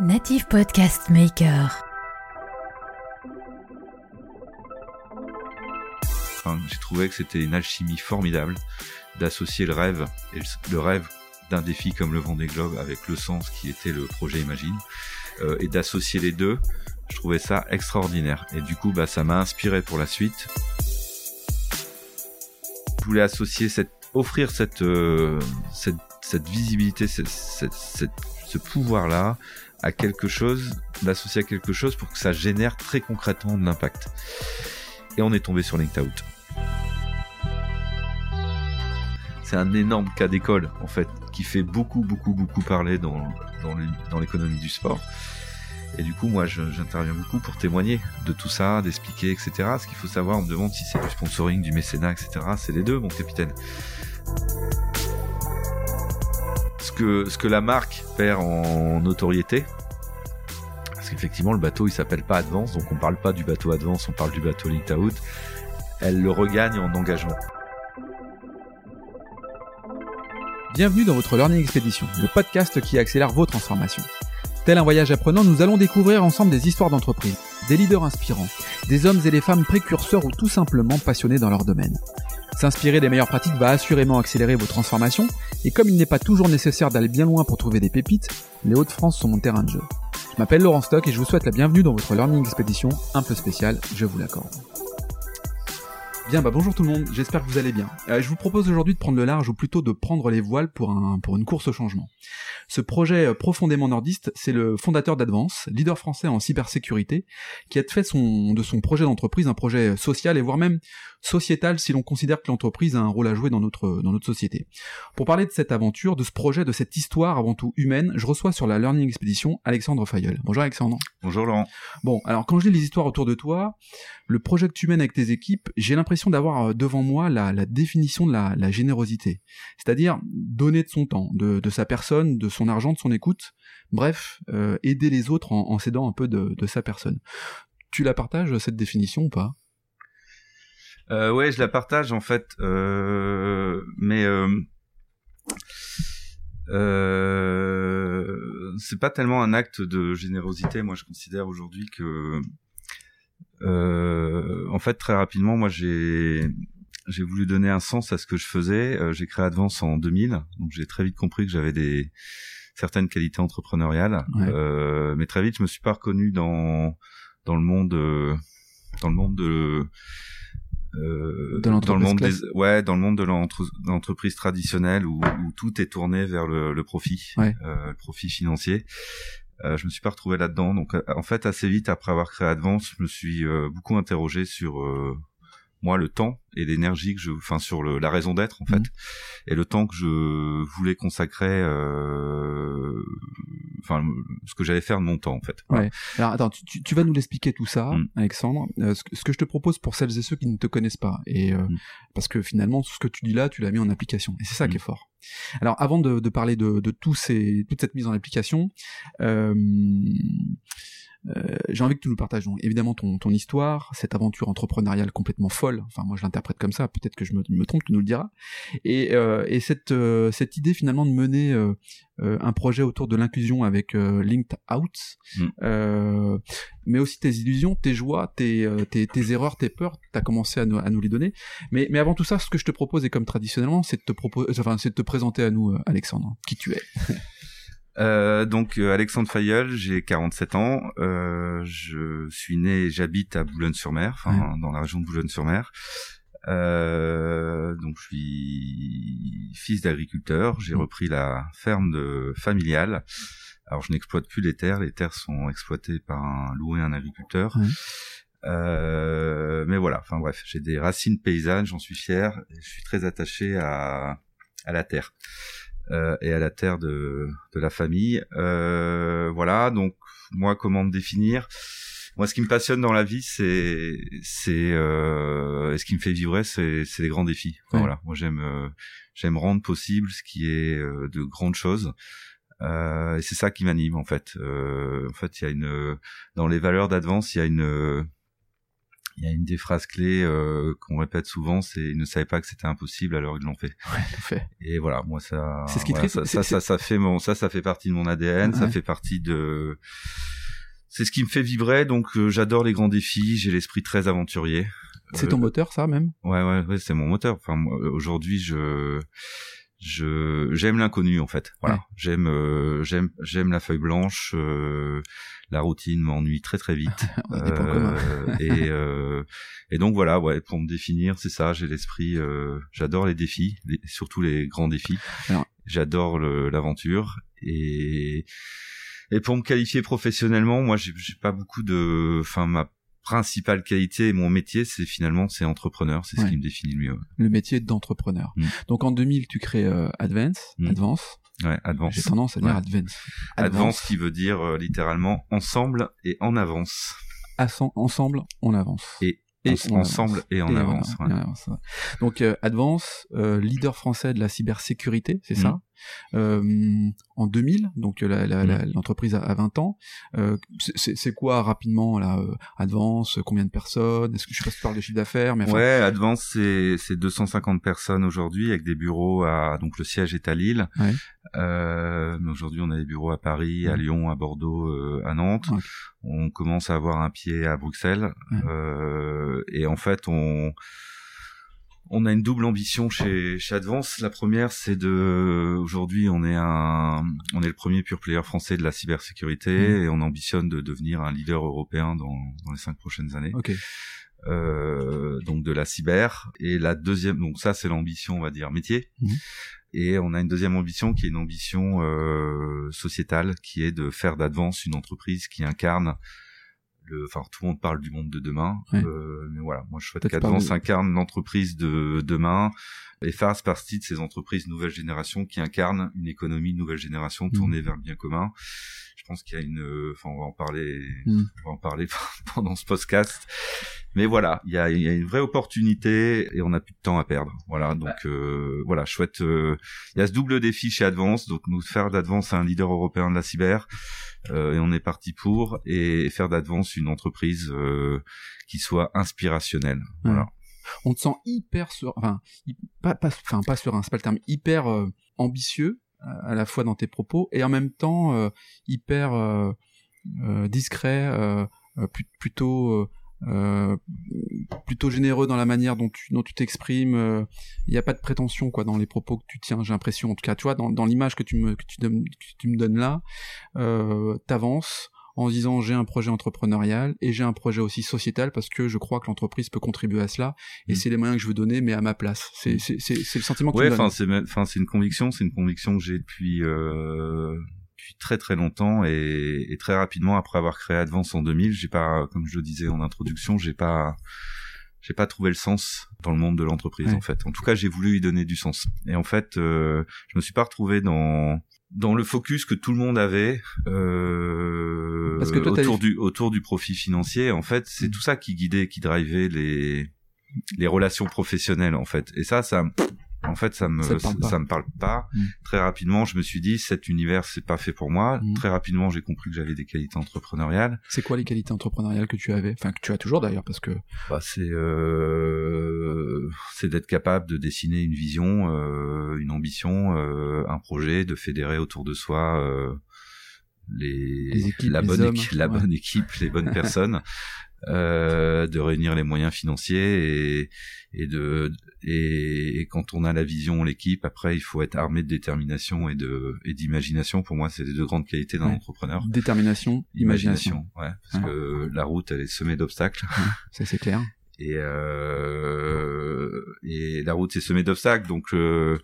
Native Podcast Maker. J'ai trouvé que c'était une alchimie formidable d'associer le rêve et le, rêve d'un défi comme le Vendée Globe avec le sens qui était le projet Imagine euh, et d'associer les deux. Je trouvais ça extraordinaire et du coup bah ça m'a inspiré pour la suite. Je voulais associer cette offrir cette euh, cette, visibilité cette- ce pouvoir là à quelque chose l'associer à quelque chose pour que ça génère très concrètement de l'impact. Et on est tombé sur Linked Out. C'est un énorme cas d'école, en fait, qui fait beaucoup, beaucoup, beaucoup parler dans, dans l'économie du sport. Et du coup, moi, j'interviens beaucoup pour témoigner de tout ça, d'expliquer, etc. Ce qu'il faut savoir, on me demande si c'est du sponsoring, du mécénat, etc. C'est les deux, mon capitaine. Ce que, la marque perd en notoriété, parce qu'effectivement, le bateau, il s'appelle pas Advance, donc on parle pas du bateau Advance, on parle du bateau Linked Out. Elle le regagne en engagement. Bienvenue dans votre Learning Expedition, le podcast qui accélère vos transformations. Tel un voyage apprenant, nous allons découvrir ensemble des histoires d'entreprise, des leaders inspirants, des hommes et des femmes précurseurs ou tout simplement passionnés dans leur domaine. S'inspirer des meilleures pratiques va assurément accélérer vos transformations, et comme il n'est pas toujours nécessaire d'aller bien loin pour trouver des pépites, les Hauts-de-France sont mon terrain de jeu. Je m'appelle Laurent Stock et je vous souhaite la bienvenue dans votre Learning Expedition un peu spéciale, je vous l'accorde. Bien, bah bonjour tout le monde, j'espère que vous allez bien. Euh, je vous propose aujourd'hui de prendre le large, ou plutôt de prendre les voiles pour, un, pour une course au changement. Ce projet euh, profondément nordiste, c'est le fondateur d'Advance, leader français en cybersécurité, qui a fait de son projet d'entreprise un projet social et voire même sociétal si l'on considère que l'entreprise a un rôle à jouer dans notre, dans notre société. Pour parler de cette aventure, de ce projet, de cette histoire avant tout humaine, je reçois sur la Learning Expedition Alexandre Fayol. Bonjour Alexandre. Bonjour Laurent. Bon, alors quand je lis les histoires autour de toi, le projet que tu mènes avec tes équipes, j'ai l'impression d'avoir euh, devant moi la, la définition de la, la générosité. C'est-à-dire donner de son temps, de, de sa personne, de son argent, de son écoute. Bref, euh, aider les autres en, en s'aidant un peu de, de sa personne. Tu la partages, cette définition ou pas? Euh, ouais, je la partage en fait, euh, mais euh, euh, c'est pas tellement un acte de générosité. Moi, je considère aujourd'hui que, euh, en fait, très rapidement, moi, j'ai j'ai voulu donner un sens à ce que je faisais. Euh, j'ai créé Advance en 2000, donc j'ai très vite compris que j'avais des certaines qualités entrepreneuriales, Ouais. euh, mais très vite, je me suis pas reconnu dans dans le monde dans le monde de euh, dans le monde des ouais dans le monde de l'entre- l'entreprise traditionnelle où, où tout est tourné vers le, le profit Ouais. euh, le profit financier. Euh, je me suis pas retrouvé là-dedans. Donc euh, en fait assez vite après avoir créé Advance je me suis euh, beaucoup interrogé sur euh, moi le temps et l'énergie que je enfin sur le, la raison d'être en fait Mhm. et le temps que je voulais consacrer euh, enfin ce que j'allais faire de mon temps en fait. Ouais. Alors attends, tu, tu- tu vas nous l'expliquer tout ça, Mm. Alexandre. Euh, ce, que, ce que je te propose pour celles et ceux qui ne te connaissent pas, et euh, Mm. parce que finalement, tout ce que tu dis là, tu l'as mis en application, et c'est ça qui est fort. Alors, avant de, de parler de, de tous ces, toute cette mise en application, euh, euh, j'ai envie que tu nous partages donc, évidemment ton, ton histoire, cette aventure entrepreneuriale complètement folle. Enfin, moi, je l'interprète comme ça. Peut-être que je me, me trompe, tu nous le diras. Et, euh, et cette, euh, cette idée finalement de mener euh, euh, un projet autour de l'inclusion avec euh, Linked Out, Mm. euh, mais aussi tes illusions, tes joies, tes, euh, tes, tes erreurs, tes peurs, tu as commencé à nous, à nous les donner. Mais, mais avant tout ça, ce que je te propose, et comme traditionnellement, c'est de te proposer, enfin, c'est de te présenter à nous, euh, Alexandre, qui tu es. Euh, donc euh, Alexandre Fayeul, j'ai 47 ans, euh, je suis né, et j'habite à Boulogne-sur-Mer, enfin dans la région de Boulogne-sur-Mer. Euh, donc je suis fils d'agriculteur, j'ai Mm. repris la ferme de familiale. Alors je n'exploite plus les terres, les terres sont exploitées par un loué un agriculteur. Euh, mais voilà, enfin bref, j'ai des racines paysannes, j'en suis fier, et je suis très attaché à, à la terre euh, et à la terre de, de la famille. Euh, voilà, donc moi, comment me définir? Moi, ce qui me passionne dans la vie, c'est c'est euh, et ce qui me fait vibrer, c'est c'est les grands défis. Enfin, Ouais. Voilà, moi j'aime euh, j'aime rendre possible ce qui est euh, de grandes choses. Euh, et c'est ça qui m'anime en fait. Euh, en fait, il y a une dans les valeurs d'Advance, il y a une il y a une des phrases clés euh, qu'on répète souvent, c'est ils ne savaient pas que c'était impossible alors ils l'ont fait. Ouais, fait. Et voilà, moi ça, C'est ce qui voilà, ça, ça, ça, ça fait mon, ça, ça fait partie de mon ADN, ça Ouais. fait partie de, c'est ce qui me fait vibrer. Donc euh, j'adore les grands défis, j'ai l'esprit très aventurier. C'est Euh, ton moteur, ça même? Ouais, ouais, ouais, c'est mon moteur. Enfin, moi, aujourd'hui, je, je, j'aime l'inconnu en fait. Voilà, Ouais. j'aime, euh, j'aime, j'aime la feuille blanche. euh, la routine m'ennuie très très vite. Euh, et euh, et donc voilà, ouais, pour me définir, c'est ça. J'ai l'esprit. euh, j'adore les défis, les- surtout les grands défis. J'adore l'aventure et et pour me qualifier professionnellement, moi, j'ai pas beaucoup de. Enfin, ma principale qualité, et mon métier, c'est finalement c'est entrepreneur. C'est Ouais. ce qui me définit le mieux. Le métier d'entrepreneur. Mm. Donc en 2000, tu crées euh, Advance, Mm. Advance. Ouais, advance. J'ai tendance à dire Ouais. Advance. Advance qui veut dire euh, littéralement ensemble et en avance. Assen- ensemble, on avance. Et Et Ens- on ensemble avance. et en Et avance. voilà, ouais. et en avance, ouais. Donc euh, Advance, euh, leader français de la cybersécurité, c'est Mm. ça? En 2000, donc euh, la- la- la- Mm. l'entreprise a, a 20 ans. Euh, c'est- quoi rapidement là euh, Advance Combien de personnes? Est-ce que je sais pas si tu parles de chiffre d'affaires, mais enfin, Ouais, Advance c'est c'est 250 personnes aujourd'hui avec des bureaux à donc le siège est à Lille. Ouais. Euh, mais aujourd'hui on a des bureaux à Paris, à Ouais. Lyon, à Bordeaux, euh, à Nantes. On commence à avoir un pied à Bruxelles Ouais. Euh, et en fait on on a une double ambition chez chez Advance. La première c'est de aujourd'hui on est un on est le premier pure player français de la cybersécurité Mhm. et on ambitionne de devenir un leader européen dans dans les cinq prochaines années ok. euh, donc de la cyber et la deuxième donc ça c'est l'ambition on va dire métier Mhm. et on a une deuxième ambition qui est une ambition euh, sociétale qui est de faire d'Advance une entreprise qui incarne le enfin tout le monde parle du monde de demain Ouais. euh, mais voilà moi je souhaite qu'Advance parles incarne l'entreprise de demain et fasse partie de ces entreprises nouvelle génération qui incarnent une économie de nouvelle génération Mhm. tournée vers le bien commun je pense qu'il y a une euh, enfin on va en parler Mhm. on va en parler pendant ce podcast mais voilà, il y a, y a une vraie opportunité et on n'a plus de temps à perdre. Voilà, donc euh, voilà, chouette. euh, il y a ce double défi chez Advance, donc nous faire d'Advance un leader européen de la cyber euh, et on est parti pour et faire d'Advance une entreprise euh, qui soit inspirationnelle. Voilà. On te sent hyper sur, enfin, pas, pas, enfin, pas serein, c'est pas le terme, hyper euh, ambitieux euh, à la fois dans tes propos et en même temps euh, hyper euh, euh, discret, euh, euh, plut- plutôt euh, euh, plutôt généreux dans la manière dont tu dont tu t'exprimes. euh, Il n'y a pas de prétention quoi dans les propos que tu tiens. J'ai l'impression, en tout cas, tu vois, dans, dans l'image que tu me que tu, donnes- que tu me donnes là, euh, t'avances en disant j'ai un projet entrepreneurial et j'ai un projet aussi sociétal parce que je crois que l'entreprise peut contribuer à cela et Mm. c'est les moyens que je veux donner mais à ma place. C'est c'est c'est c'est le sentiment que Ouais, tu me donnes. enfin c'est une conviction, c'est une conviction que j'ai depuis euh, depuis très très longtemps et, et très rapidement après avoir créé Advance en 2000, j'ai pas comme je le disais en introduction, j'ai pas j'ai pas trouvé le sens dans le monde de l'entreprise Ouais. en fait. En tout cas, j'ai voulu y donner du sens. Et en fait, euh, je me suis pas retrouvé dans dans le focus que tout le monde avait euh, Parce que toi, t'as autour du autour du profit financier. En fait, c'est Mm. tout ça qui guidait, qui drivait les les relations professionnelles en fait. Et ça, ça en fait, ça me Ça parle me parle pas. Mm. Très rapidement, je me suis dit cet univers c'est pas fait pour moi. Mm. Très rapidement, j'ai compris que j'avais des qualités entrepreneuriales. C'est quoi les qualités entrepreneuriales que tu avais? Enfin, que tu as toujours d'ailleurs, parce que Bah, c'est euh, c'est d'être capable de dessiner une vision, euh, une ambition, euh, un projet, de fédérer autour de soi euh, les, Les équipes, la les bonne hommes, équi- la ouais. bonne équipe, les bonnes personnes, euh, de réunir les moyens financiers et et de et, et quand on a la vision, l'équipe, après il faut être armé de détermination et de et d'imagination. Pour moi, c'est les deux grandes qualités d'un Ouais. entrepreneur. détermination, imagination, ouais, parce que la route elle est semée d'obstacles. ça c'est clair. et euh, et la route est semée d'obstacles donc euh,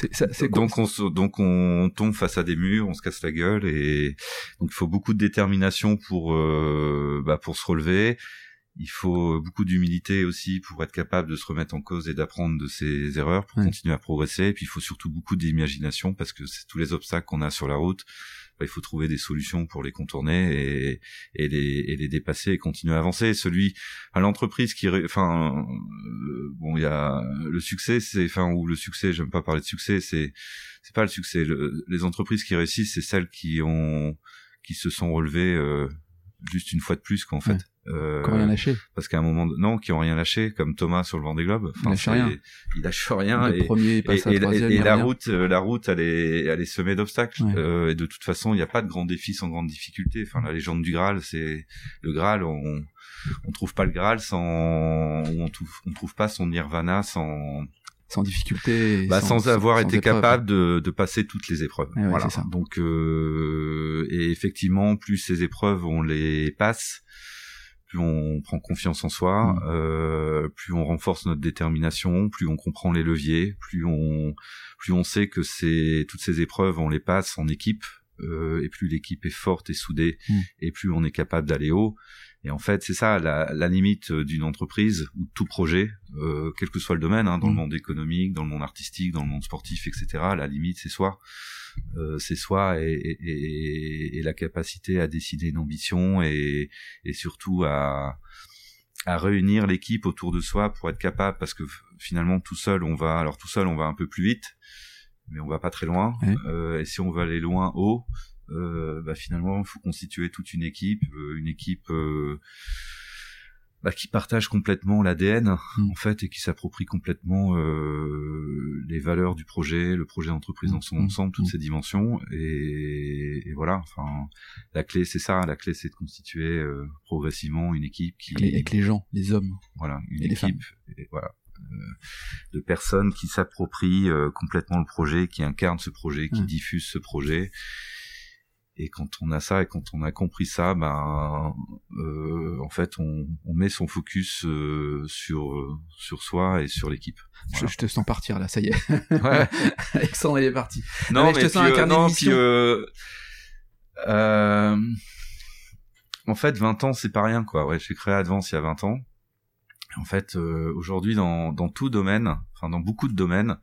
C'est ça- c'est donc on se- donc on tombe face à des murs on se casse la gueule et donc il faut beaucoup de détermination pour euh, bah, pour se relever il faut beaucoup d'humilité aussi pour être capable de se remettre en cause et d'apprendre de ses erreurs pour Ouais. continuer à progresser. Et puis il faut surtout beaucoup d'imagination parce que c'est tous les obstacles qu'on a sur la route bah, il faut trouver des solutions pour les contourner et, et les et les dépasser et continuer à avancer. Celui à l'entreprise qui enfin euh, bon il y a le succès c'est enfin ou le succès j'aime pas parler de succès c'est c'est pas le succès. Le- les entreprises qui réussissent c'est celles qui ont qui se sont relevées euh, juste une fois de plus qu'en fait Euh, Qui ont rien lâché. parce qu'à un moment, de- non, qui ont rien lâché, comme Thomas sur le Vendée Globe. Il lâche rien. Il lâche rien. le et, premier passe et, à et- troisième. et il la route, euh, la route, elle est, elle est semée d'obstacles. Ouais. Euh, et de toute façon, il n'y a pas de grand défi sans grande difficulté. Enfin, la légende du Graal, c'est le Graal. On, on trouve pas le Graal sans, ou on trouve, on trouve pas son Nirvana sans, sans difficulté. bah, sans, avoir sans été capable de, de passer toutes les épreuves. Ouais, voilà. ça. Donc, euh, et effectivement, plus ces épreuves on les passe, plus on prend confiance en soi, Mm. euh, plus on renforce notre détermination, plus on comprend les leviers, plus on, plus on sait que c'est toutes ces épreuves on les passe en équipe. euh, et plus l'équipe est forte et soudée, Mm. et plus on est capable d'aller haut. Et en fait, c'est ça la, la limite d'une entreprise ou de tout projet, euh, quel que soit le domaine, hein, dans Mm. le monde économique, dans le monde artistique, dans le monde sportif, etc. La limite, c'est soi. Euh, c'est soi et, et, et- et la capacité à décider une ambition et, et surtout à, à réunir l'équipe autour de soi pour être capable, parce que finalement tout seul on va, alors tout seul on va un peu plus vite, mais on va pas très loin. Ouais. Euh, et si on veut aller loin haut, euh, bah finalement il faut constituer toute une équipe, euh, une équipe euh, bah, qui partage complètement l'ADN Mm. en fait et qui s'approprie complètement euh, les valeurs du projet, le projet d'entreprise dans son Mm. ensemble, toutes Mm. ses dimensions et, et voilà. Enfin, la clé c'est ça, la clé c'est de constituer euh, progressivement une équipe qui Avec les, avec les gens, les hommes. voilà une Et les équipe et voilà euh, de personnes qui s'approprient euh, complètement le projet, qui incarnent ce projet, qui diffusent ce projet. Et quand on a ça et quand on a compris ça, ben euh, en fait on, on met son focus euh, sur euh, sur soi et sur l'équipe. Je, Voilà. je te sens partir là, ça y est. Ouais. Alexandre, il est parti. Non, mais je te sens un euh, non, puis, euh, euh, en fait, 20 ans, c'est pas rien, quoi. Ouais, j'ai créé Advance il y a 20 ans. En fait, euh, aujourd'hui, dans, dans tout domaine, enfin, dans beaucoup de domaines,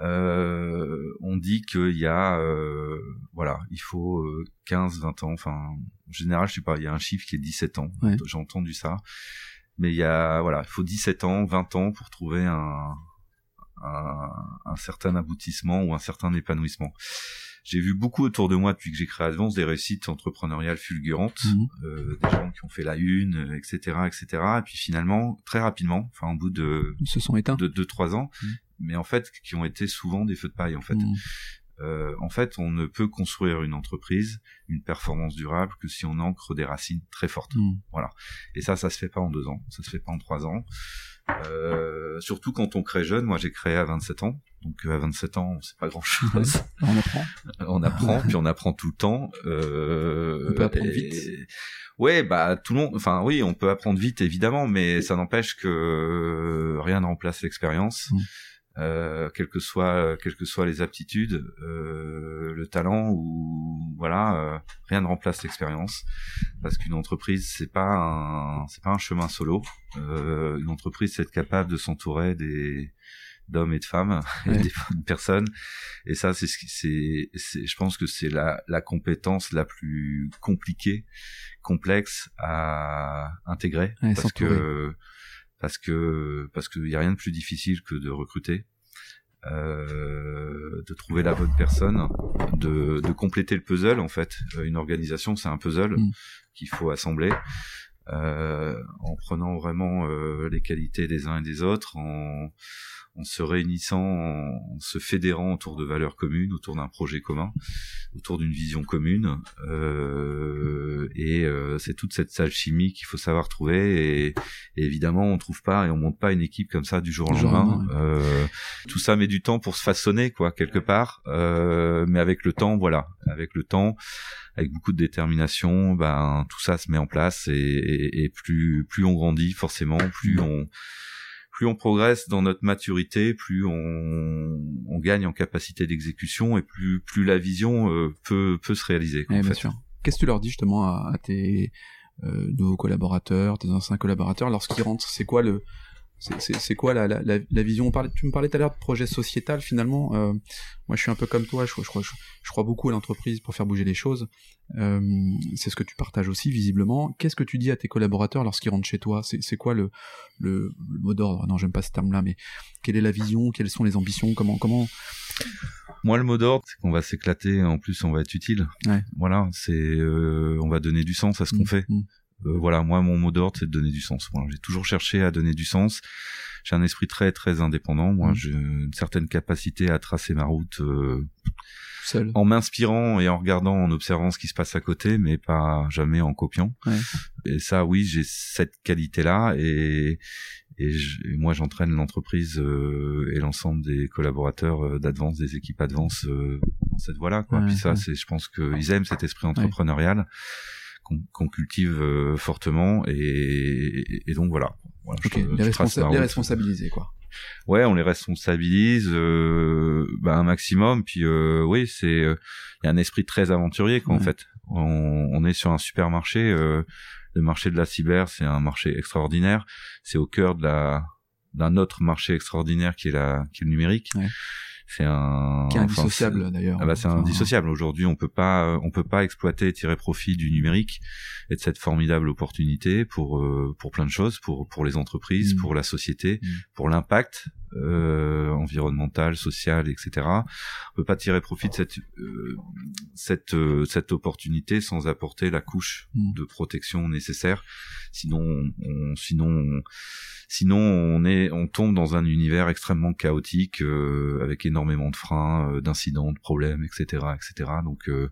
euh, on dit qu'il y a, euh, voilà, il faut euh, 15, 20 ans, enfin, en général, je sais pas, il y a un chiffre qui est 17 ans. Ouais. J'ai entendu ça. Mais il y a, voilà, il faut 17 ans, 20 ans pour trouver un, un, un certain aboutissement ou un certain épanouissement. J'ai vu beaucoup autour de moi depuis que j'ai créé Advance des réussites entrepreneuriales fulgurantes, Mhm. euh, des gens qui ont fait la une, euh, etc., etc. Et puis finalement, très rapidement, enfin au bout de Ils se sont éteints. de deux trois ans, Mhm. Mais en fait qui ont été souvent des feux de paille en fait. Mhm. Euh, en fait, on ne peut construire une entreprise, une performance durable que si on ancre des racines très fortes. Mhm. Et ça, ça se fait pas en deux ans, ça se fait pas en trois ans. Euh, surtout quand on crée jeune. Moi, j'ai créé à 27 ans, donc euh, à 27 ans, c'est pas grand chose. On apprend. on apprend, puis on apprend tout le temps. Euh, On peut apprendre et- vite. Ouais, bah tout le monde. Enfin, oui, on peut apprendre vite, évidemment, mais ça n'empêche que euh, rien ne remplace l'expérience. Mm. Euh, quelles que soient quelles que soient les aptitudes, euh, le talent ou voilà, euh, rien ne remplace l'expérience. Parce qu'une entreprise c'est pas un c'est pas un chemin solo. Euh, une entreprise c'est être capable de s'entourer des d'hommes et de femmes et Ouais. des bonnes personnes. Et ça c'est ce qui c'est c'est je pense que c'est la la compétence la plus compliquée complexe à intégrer. Ouais, parce que parce que parce qu'il y a rien de plus difficile que de recruter euh, de trouver la bonne personne de, de compléter le puzzle en fait Euh, une organisation c'est un puzzle Mm. qu'il faut assembler euh, en prenant vraiment euh, les qualités des uns et des autres en en se réunissant, en, se fédérant autour de valeurs communes, autour d'un projet commun, autour d'une vision commune. Euh, et euh, c'est toute cette salle chimie qu'il faut savoir trouver. Et, et évidemment, on trouve pas et on monte pas une équipe comme ça du jour au lendemain. Euh, tout ça met du temps pour se façonner, quoi, quelque part. Euh, mais avec le temps, voilà, avec le temps, avec beaucoup de détermination, ben tout ça se met en place. Et, et, et plus plus on grandit, forcément, plus on plus on progresse dans notre maturité, plus on, on gagne en capacité d'exécution et plus plus la vision euh, peut peut se réaliser. Ouais, bien sûr. Qu'est-ce que tu leur dis justement à, à tes euh, nouveaux collaborateurs, tes anciens collaborateurs lorsqu'ils rentrent? C'est quoi le c'est- quoi la, la, la, la vision? On parlait, Tu me parlais tout à l'heure de projet sociétal finalement. Euh, moi, je suis un peu comme toi. Je, crois- je, crois- je, je crois beaucoup à l'entreprise pour faire bouger les choses. Euh, c'est ce que tu partages aussi visiblement. Qu'est-ce que tu dis à tes collaborateurs lorsqu'ils rentrent chez toi? C'est quoi le, le, le mot d'ordre? Non, j'aime pas ce terme-là, mais quelle est la vision? Quelles sont les ambitions? Comment comment? Moi, le mot d'ordre, c'est qu'on va s'éclater. En plus, on va être utile. Ouais. Voilà, c'est euh, on va donner du sens à ce qu'on Mm, fait. Mm. voilà, moi mon mot d'ordre c'est de donner du sens. Voilà, j'ai toujours cherché à donner du sens. J'ai un esprit très très indépendant. Moi, Mhm. j'ai une certaine capacité à tracer ma route euh, Seul. en m'inspirant et en regardant, en observant ce qui se passe à côté, mais pas jamais en copiant. Ouais. Et ça, oui, j'ai cette qualité-là et et, je- et moi j'entraîne l'entreprise euh, et l'ensemble des collaborateurs euh, d'Advance, des équipes Advance euh, dans cette voie-là. Quoi. Ouais, Puis ça, ouais. c'est, je pense qu'ils aiment cet esprit entrepreneurial qu'on, qu'on cultive euh, fortement et, et, et donc voilà. Voilà, Ok, je- les, je responsa- les responsabiliser, quoi. Ouais, on les responsabilise euh, bah, un maximum. Puis euh, oui, c'est euh, il y a un esprit très aventurier quoi, en fait. On, on est sur un supermarché. Euh, le marché de la cyber, c'est un marché extraordinaire. C'est au cœur de la d'un autre marché extraordinaire qui est la qui est le numérique. Ouais. C'est un Qui est enfin, indissociable, c'est- d'ailleurs. ah bah c'est Enfin, indissociable. Aujourd'hui, on peut pas, euh, on peut pas exploiter et tirer profit du numérique et de cette formidable opportunité pour euh, pour plein de choses, pour pour les entreprises, Mm. pour la société, Mm. pour l'impact euh, environnemental, social, etc. On peut pas tirer profit de cette euh, cette euh, cette opportunité sans apporter la couche Mm. de protection nécessaire. Sinon, on, sinon, on- sinon on est, on tombe dans un univers extrêmement chaotique euh, avec énormément de freins, euh, d'incidents, de problèmes, etc., etc. Donc il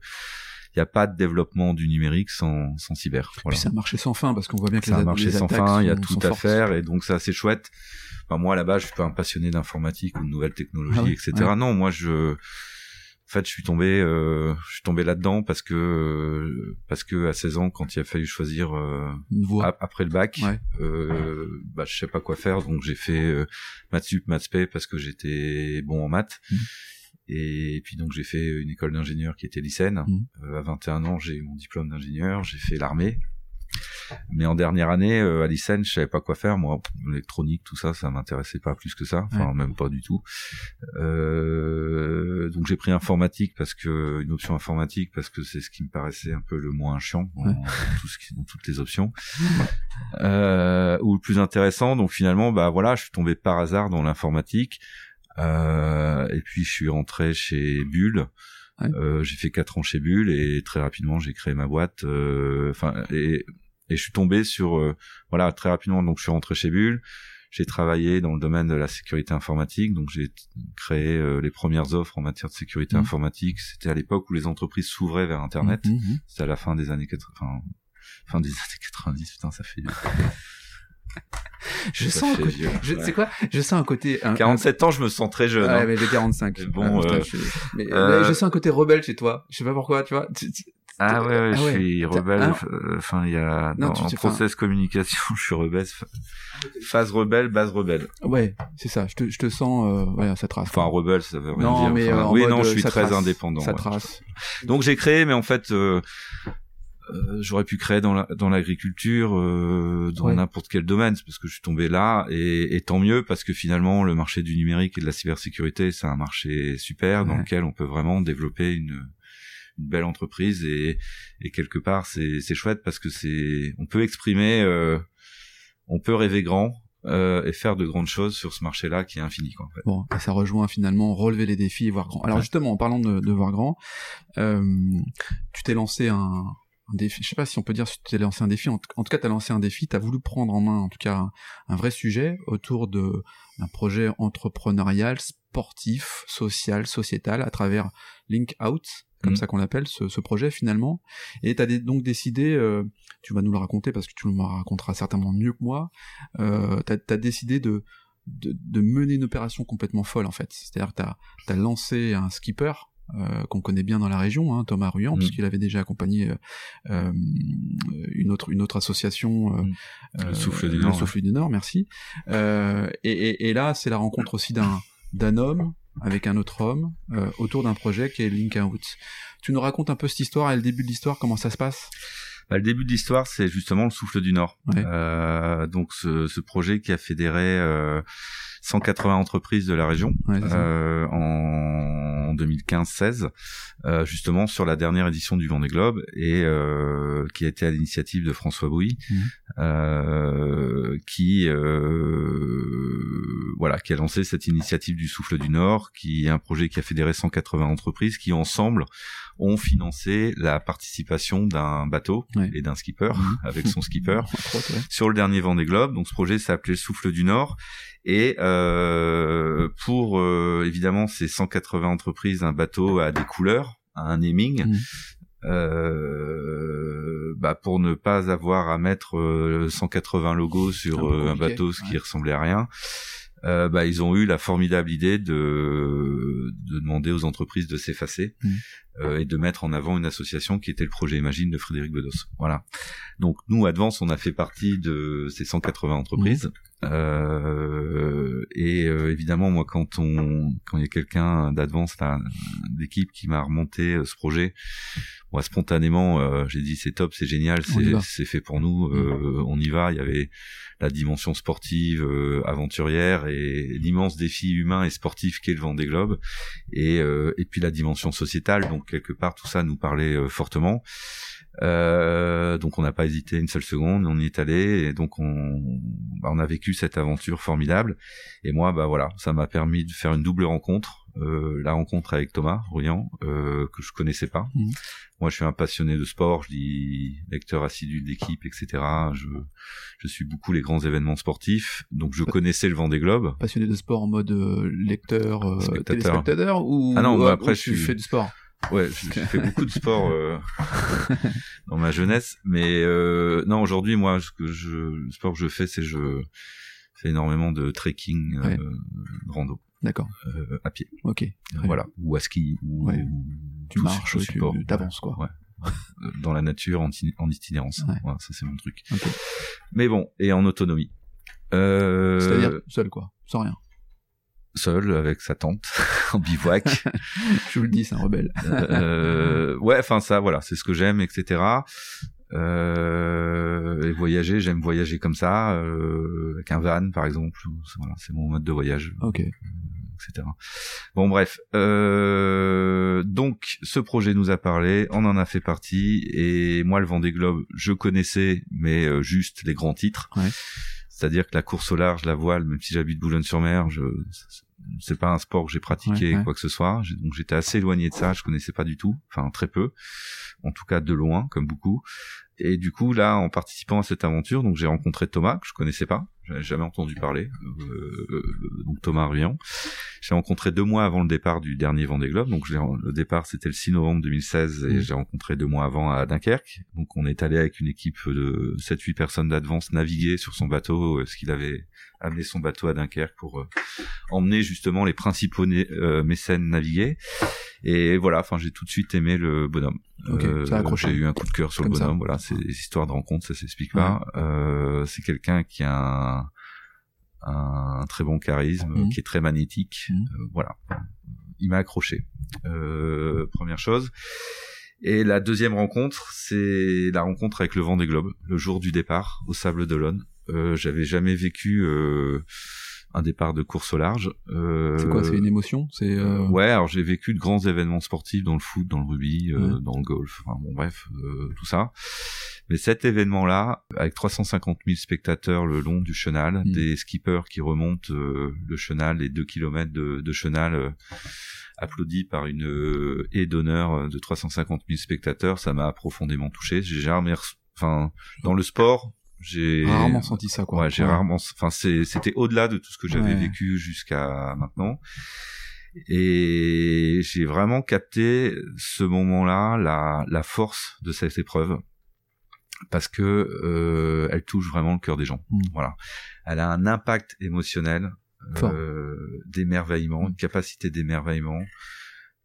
n'y a pas de développement du numérique sans, sans cyber. Puis Voilà. c'est un marché sans fin parce qu'on voit bien que C'est un a- marché sans fin, il y a tout à fortes. faire et donc c'est assez chouette. Enfin, moi là-bas, je suis pas un passionné d'informatique ou de nouvelles technologies, Ah etc. ouais. Non, moi je, en fait, je suis tombé, euh, je suis tombé là-dedans parce que euh, parce que à 16 ans, quand il a fallu choisir euh, Une après le bac, Ouais. euh, bah je sais pas quoi faire, donc j'ai fait euh, maths sup, maths spé parce que j'étais bon en maths. Mhm. Et puis donc j'ai fait une école d'ingénieur qui était lycéenne. Mhm. Euh, à 21 ans, j'ai eu mon diplôme d'ingénieur, j'ai fait l'armée. Mais en dernière année, euh, à lycéenne, je savais pas quoi faire. Moi, l'électronique, tout ça, ça m'intéressait pas plus que ça. Enfin, même pas du tout. Euh, donc j'ai pris informatique parce que une option informatique parce que c'est ce qui me paraissait un peu le moins chiant tout ce qui, dans toutes les options. Euh, ou le plus intéressant. Donc finalement, bah voilà, je suis tombé par hasard dans l'informatique. Euh, et puis je suis rentré chez Bull. Ouais. Euh, j'ai fait quatre ans chez Bull et très rapidement j'ai créé ma boîte. euh, Enfin et, et je suis tombé sur euh, voilà très rapidement donc je suis rentré chez Bull. J'ai travaillé dans le domaine de la sécurité informatique, donc j'ai créé euh, les premières offres en matière de sécurité Mhm. informatique. C'était à l'époque où les entreprises s'ouvraient vers Internet. Mhm, mhm. C'était à la fin des années 80, enfin, fin des années 90, putain, ça fait, Je ça sens côté, vieux. je Ouais. sais quoi, je sens un côté, un, 47 ans, je me sens très jeune. Ouais, hein. mais j'ai 45. Mais bon, Ah, euh, je, mais, euh, mais je sens un côté rebelle chez toi. Je sais pas pourquoi, tu vois. Tu- tu- Ah ouais, ouais, Ah ouais. je suis rebelle. euh, Enfin, il y a Non, dans, en process communication, je suis rebelle. Phase rebelle, base rebelle. Ouais, c'est ça. Je te, je te sens, euh, ouais, ça trace. Enfin, rebelle, ça veut rien non, dire. mais Enfin, euh, en oui, mode, non, je euh, suis très trace. indépendant. Ça trace. Donc j'ai créé, mais en fait, euh, euh, j'aurais pu créer dans la, dans l'agriculture, euh, dans Ouais. n'importe quel domaine, c'est parce que je suis tombé là, et, et tant mieux parce que finalement le marché du numérique et de la cybersécurité, c'est un marché super dans lequel on peut vraiment développer une une belle entreprise et, et quelque part c'est c'est chouette parce que c'est on peut exprimer euh, on peut rêver grand euh, et faire de grandes choses sur ce marché-là qui est infini quoi en fait. Bon, et ça rejoint finalement relever les défis et voir grand. Alors Ouais. justement, en parlant de, de voir grand, euh, tu t'es lancé un, un défi. Je sais pas si on peut dire si tu t'es lancé un défi. En, en tout cas, tu as lancé un défi. Tu as voulu prendre en main, en tout cas, un, un vrai sujet autour de d'un projet entrepreneurial, sportif, social, sociétal, à travers Link Out, comme Mhm. ça qu'on l'appelle, ce, ce projet finalement. Et tu as donc décidé, euh, tu vas nous le raconter parce que tu me raconteras certainement mieux que moi, euh, tu as, décidé de, de, de mener une opération complètement folle en fait. C'est-à-dire que tu as, lancé un skipper euh, qu'on connaît bien dans la région, hein, Thomas Ruyant, Mm. puisqu'il avait déjà accompagné euh, une autre une autre association, Mm. Le Souffle du le Nord, ouais. Souffle du Nord, merci. Et, et, et là, c'est la rencontre aussi d'un d'un homme avec un autre homme euh, autour d'un projet qui est Link Out. Tu nous racontes un peu cette histoire et le début de l'histoire, comment ça se passe? Bah, le début de l'histoire, c'est justement le souffle du Nord. Ouais. Euh, donc ce, ce projet qui a fédéré euh, 180 entreprises de la région Ouais, euh, en 2015-16, euh, justement sur la dernière édition du Vendée Globe et euh, qui a été à l'initiative de François Bouy, euh, qui euh, voilà, qui a lancé cette initiative du souffle du Nord, qui est un projet qui a fédéré 180 entreprises qui ensemble ont financé la participation d'un bateau Ouais. et d'un skipper Mhm. avec son skipper sur le dernier Vendée Globe. Donc ce projet s'appelait le Souffle du Nord. Et euh, pour euh, évidemment ces 180 entreprises, un bateau a des couleurs, a un naming. Mhm. Euh, bah pour ne pas avoir à mettre euh, 180 logos sur euh, un bateau, ce qui ouais. ressemblait à rien, euh, bah ils ont eu la formidable idée de, de demander aux entreprises de s'effacer euh, et de mettre en avant une association qui était le projet Imagine de Frédéric Bedos. Voilà. Donc nous, Advance, on a fait partie de ces 180 entreprises. Euh, et euh, évidemment, moi, quand on, quand il y a quelqu'un d'Advance, là, d'équipe qui m'a remonté euh, ce projet, moi, spontanément, euh, j'ai dit c'est top, c'est génial, c'est fait pour nous, euh, on y va. Il y avait la dimension sportive, euh, aventurière et l'immense défi humain et sportif qu'est le Vendée Globe, et euh, et puis la dimension sociétale. Donc quelque part, tout ça nous parlait euh, fortement. Euh, donc on n'a pas hésité une seule seconde, on y est allé et donc on, bah, on a vécu cette aventure formidable. Et moi, bah voilà, ça m'a permis de faire une double rencontre. Euh, la rencontre avec Thomas Rouillant, euh, que je connaissais pas. Mhm. Moi, je suis un passionné de sport, je lis lecteur assidu de l'équipe, etc. Je, je suis beaucoup les grands événements sportifs, donc je connaissais le Vendée Globe. Passionné de sport en mode euh, lecteur, euh, Spectateur. téléspectateur ou Ah non, bah après, ou je tu suis- fais du sport? Ouais, j'ai fait beaucoup de sport euh, dans ma jeunesse, mais euh, non, aujourd'hui, moi, ce que je, le sport que je fais, c'est je fais énormément de trekking, euh, Ouais. rando, D'accord. euh, à pied, Ok. Très voilà, ou à ski, ou, Ouais. ou Tu marches, sur tu t'avances quoi. Ouais. Euh, dans la nature, en, en itinérance. Ouais. Voilà, ça c'est mon truc. Ok. Mais bon, et en autonomie. Euh, C'est-à-dire seul quoi, sans rien. Seul avec sa tante en bivouac. Je vous le dis, c'est un rebelle. euh, ouais, enfin ça, voilà, c'est ce que j'aime, etc. Euh, et voyager, j'aime voyager comme ça, euh, avec un van par exemple. Voilà, c'est mon mode de voyage, Ok. etc. Bon bref, euh, donc ce projet nous a parlé, on en a fait partie, et moi le Vendée Globe, je connaissais, mais euh, juste les grands titres. Ouais. C'est-à-dire que la course au large, la voile, même si j'habite Boulogne-sur-Mer, je c'est pas un sport que j'ai pratiqué Ouais, ouais. quoi que ce soit. Donc j'étais assez éloigné de ça, je connaissais pas du tout, enfin très peu, en tout cas de loin comme beaucoup. Et du coup là, en participant à cette aventure, donc j'ai rencontré Thomas que je connaissais pas, j'avais jamais entendu parler, euh, euh, donc Thomas Ruyan. J'ai rencontré deux mois avant le départ du dernier Vendée Globe, donc je le départ c'était le 6 novembre 2016 et Mhm. j'ai rencontré deux mois avant à Dunkerque. Donc on est allé avec une équipe de 7-8 personnes d'Advance naviguer sur son bateau, euh, ce qu'il avait amené son bateau à Dunkerque pour euh, emmener justement les principaux euh, mécènes naviguer. Et voilà, enfin j'ai tout de suite aimé le bonhomme. Ok, ça a accroché. J'ai eu un coup de cœur sur Comme le ça. bonhomme. Voilà, c'est des histoires de rencontres, ça s'explique pas. Euh, c'est quelqu'un qui a un, un très bon charisme, Mhm. qui est très magnétique. Mhm. Euh, voilà, il m'a accroché. Euh, première chose. Et la deuxième rencontre, c'est la rencontre avec le vent des globes, le jour du départ au Sable d'Olonne. Euh, J'avais jamais vécu euh, un départ de course au large. Euh, C'est quoi C'est une émotion? C'est euh, Ouais, alors j'ai vécu de grands événements sportifs dans le foot, dans le rugby, euh, Ouais. dans le golf, enfin bon bref, euh, tout ça. Mais cet événement-là, avec 350 000 spectateurs le long du chenal, Mm. des skippers qui remontent euh, le chenal, les deux kilomètres de, de chenal, euh, applaudis par une euh, haie d'honneur de 350 000 spectateurs, ça m'a profondément touché. J'ai jamais, enfin, dans le sport, j'ai rarement senti ça quoi. Ouais, j'ai rarement. Enfin, c'était au-delà de tout ce que j'avais Ouais. vécu jusqu'à maintenant. Et j'ai vraiment capté ce moment-là, la, la force de cette épreuve, parce que euh, elle touche vraiment le cœur des gens. Mm. Voilà, elle a un impact émotionnel, euh, d'émerveillement, une capacité d'émerveillement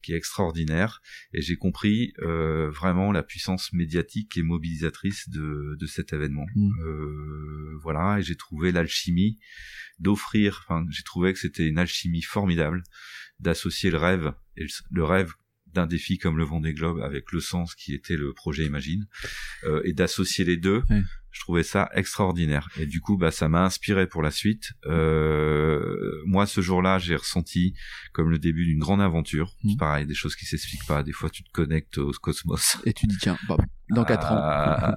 qui est extraordinaire. Et j'ai compris euh, vraiment la puissance médiatique et mobilisatrice de, de cet événement. Mm. Euh, voilà, et j'ai trouvé l'alchimie d'offrir. Enfin, j'ai trouvé que c'était une alchimie formidable d'associer le rêve et le, le rêve d'un défi comme le Vendée Globe avec le sens qui était le projet Imagine euh, et d'associer les deux. Je trouvais ça extraordinaire et du coup bah ça m'a inspiré pour la suite. Euh, moi ce jour-là j'ai ressenti comme le début d'une grande aventure. Mm. C'est pareil des choses qui s'expliquent pas. Des fois tu te connectes au cosmos. Et tu dis tiens, dans quatre ans. à-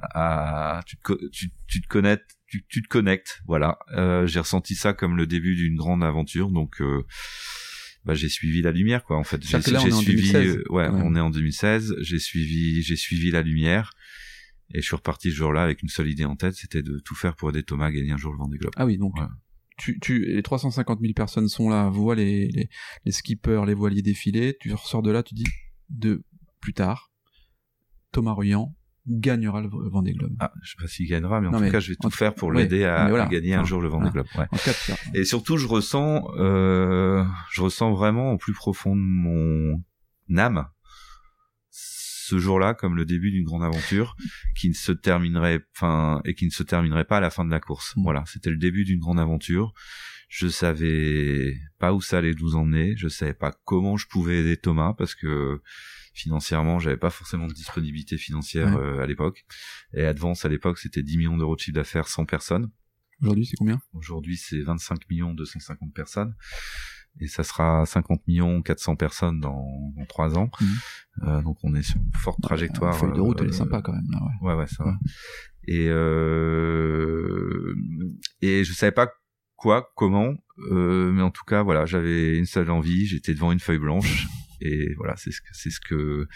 à- tu, te, tu, tu te connectes, tu, tu te connectes, voilà. Euh, j'ai ressenti ça comme le début d'une grande aventure, donc euh, bah j'ai suivi la lumière quoi. En fait, j'ai suivi. 2016. euh, ouais, Ouais. on est en 2016. J'ai suivi, j'ai suivi la lumière. Et je suis reparti ce jour-là avec une seule idée en tête, c'était de tout faire pour aider Thomas à gagner un jour le Vendée Globe. Ah oui, donc tu, tu, les 350 000 personnes sont là, voient les, les, les skippers, les voiliers défiler, tu ressors de là, tu dis, de plus tard, Thomas Ruyant gagnera le Vendée Globe. Ah, je sais pas s'il gagnera, mais en Non, tout mais- cas, je vais tout faire pour ouais, l'aider à, mais voilà. à gagner un jour le Vendée. Globe. Ouais. En cas, Et surtout, je ressens, euh, je ressens vraiment au plus profond de mon âme ce jour-là comme le début d'une grande aventure qui ne se terminerait, enfin, et qui ne se terminerait pas à la fin de la course. Mm. Voilà, c'était le début d'une grande aventure. Je savais pas où ça allait nous emmener. Je savais pas comment je pouvais aider Thomas parce que financièrement, j'avais pas forcément de disponibilité financière Ouais. euh, à l'époque. Et Advance à l'époque, c'était 10 millions d'euros de chiffre d'affaires 100 personnes. aujourd'hui, c'est combien? Aujourd'hui, c'est 25 millions 250 personnes. Et ça sera 50 millions 400 personnes dans, dans 3 ans. Mhm. Euh, donc on est sur une forte trajectoire. La feuille de route, elle est euh, sympa quand même. Là, ouais. Ouais, ouais, ça Ouais. va. Et, euh, et je savais pas quoi, comment, euh, mais en tout cas, voilà, j'avais une seule envie, j'étais devant une feuille blanche, et voilà, c'est ce que, c'est ce que,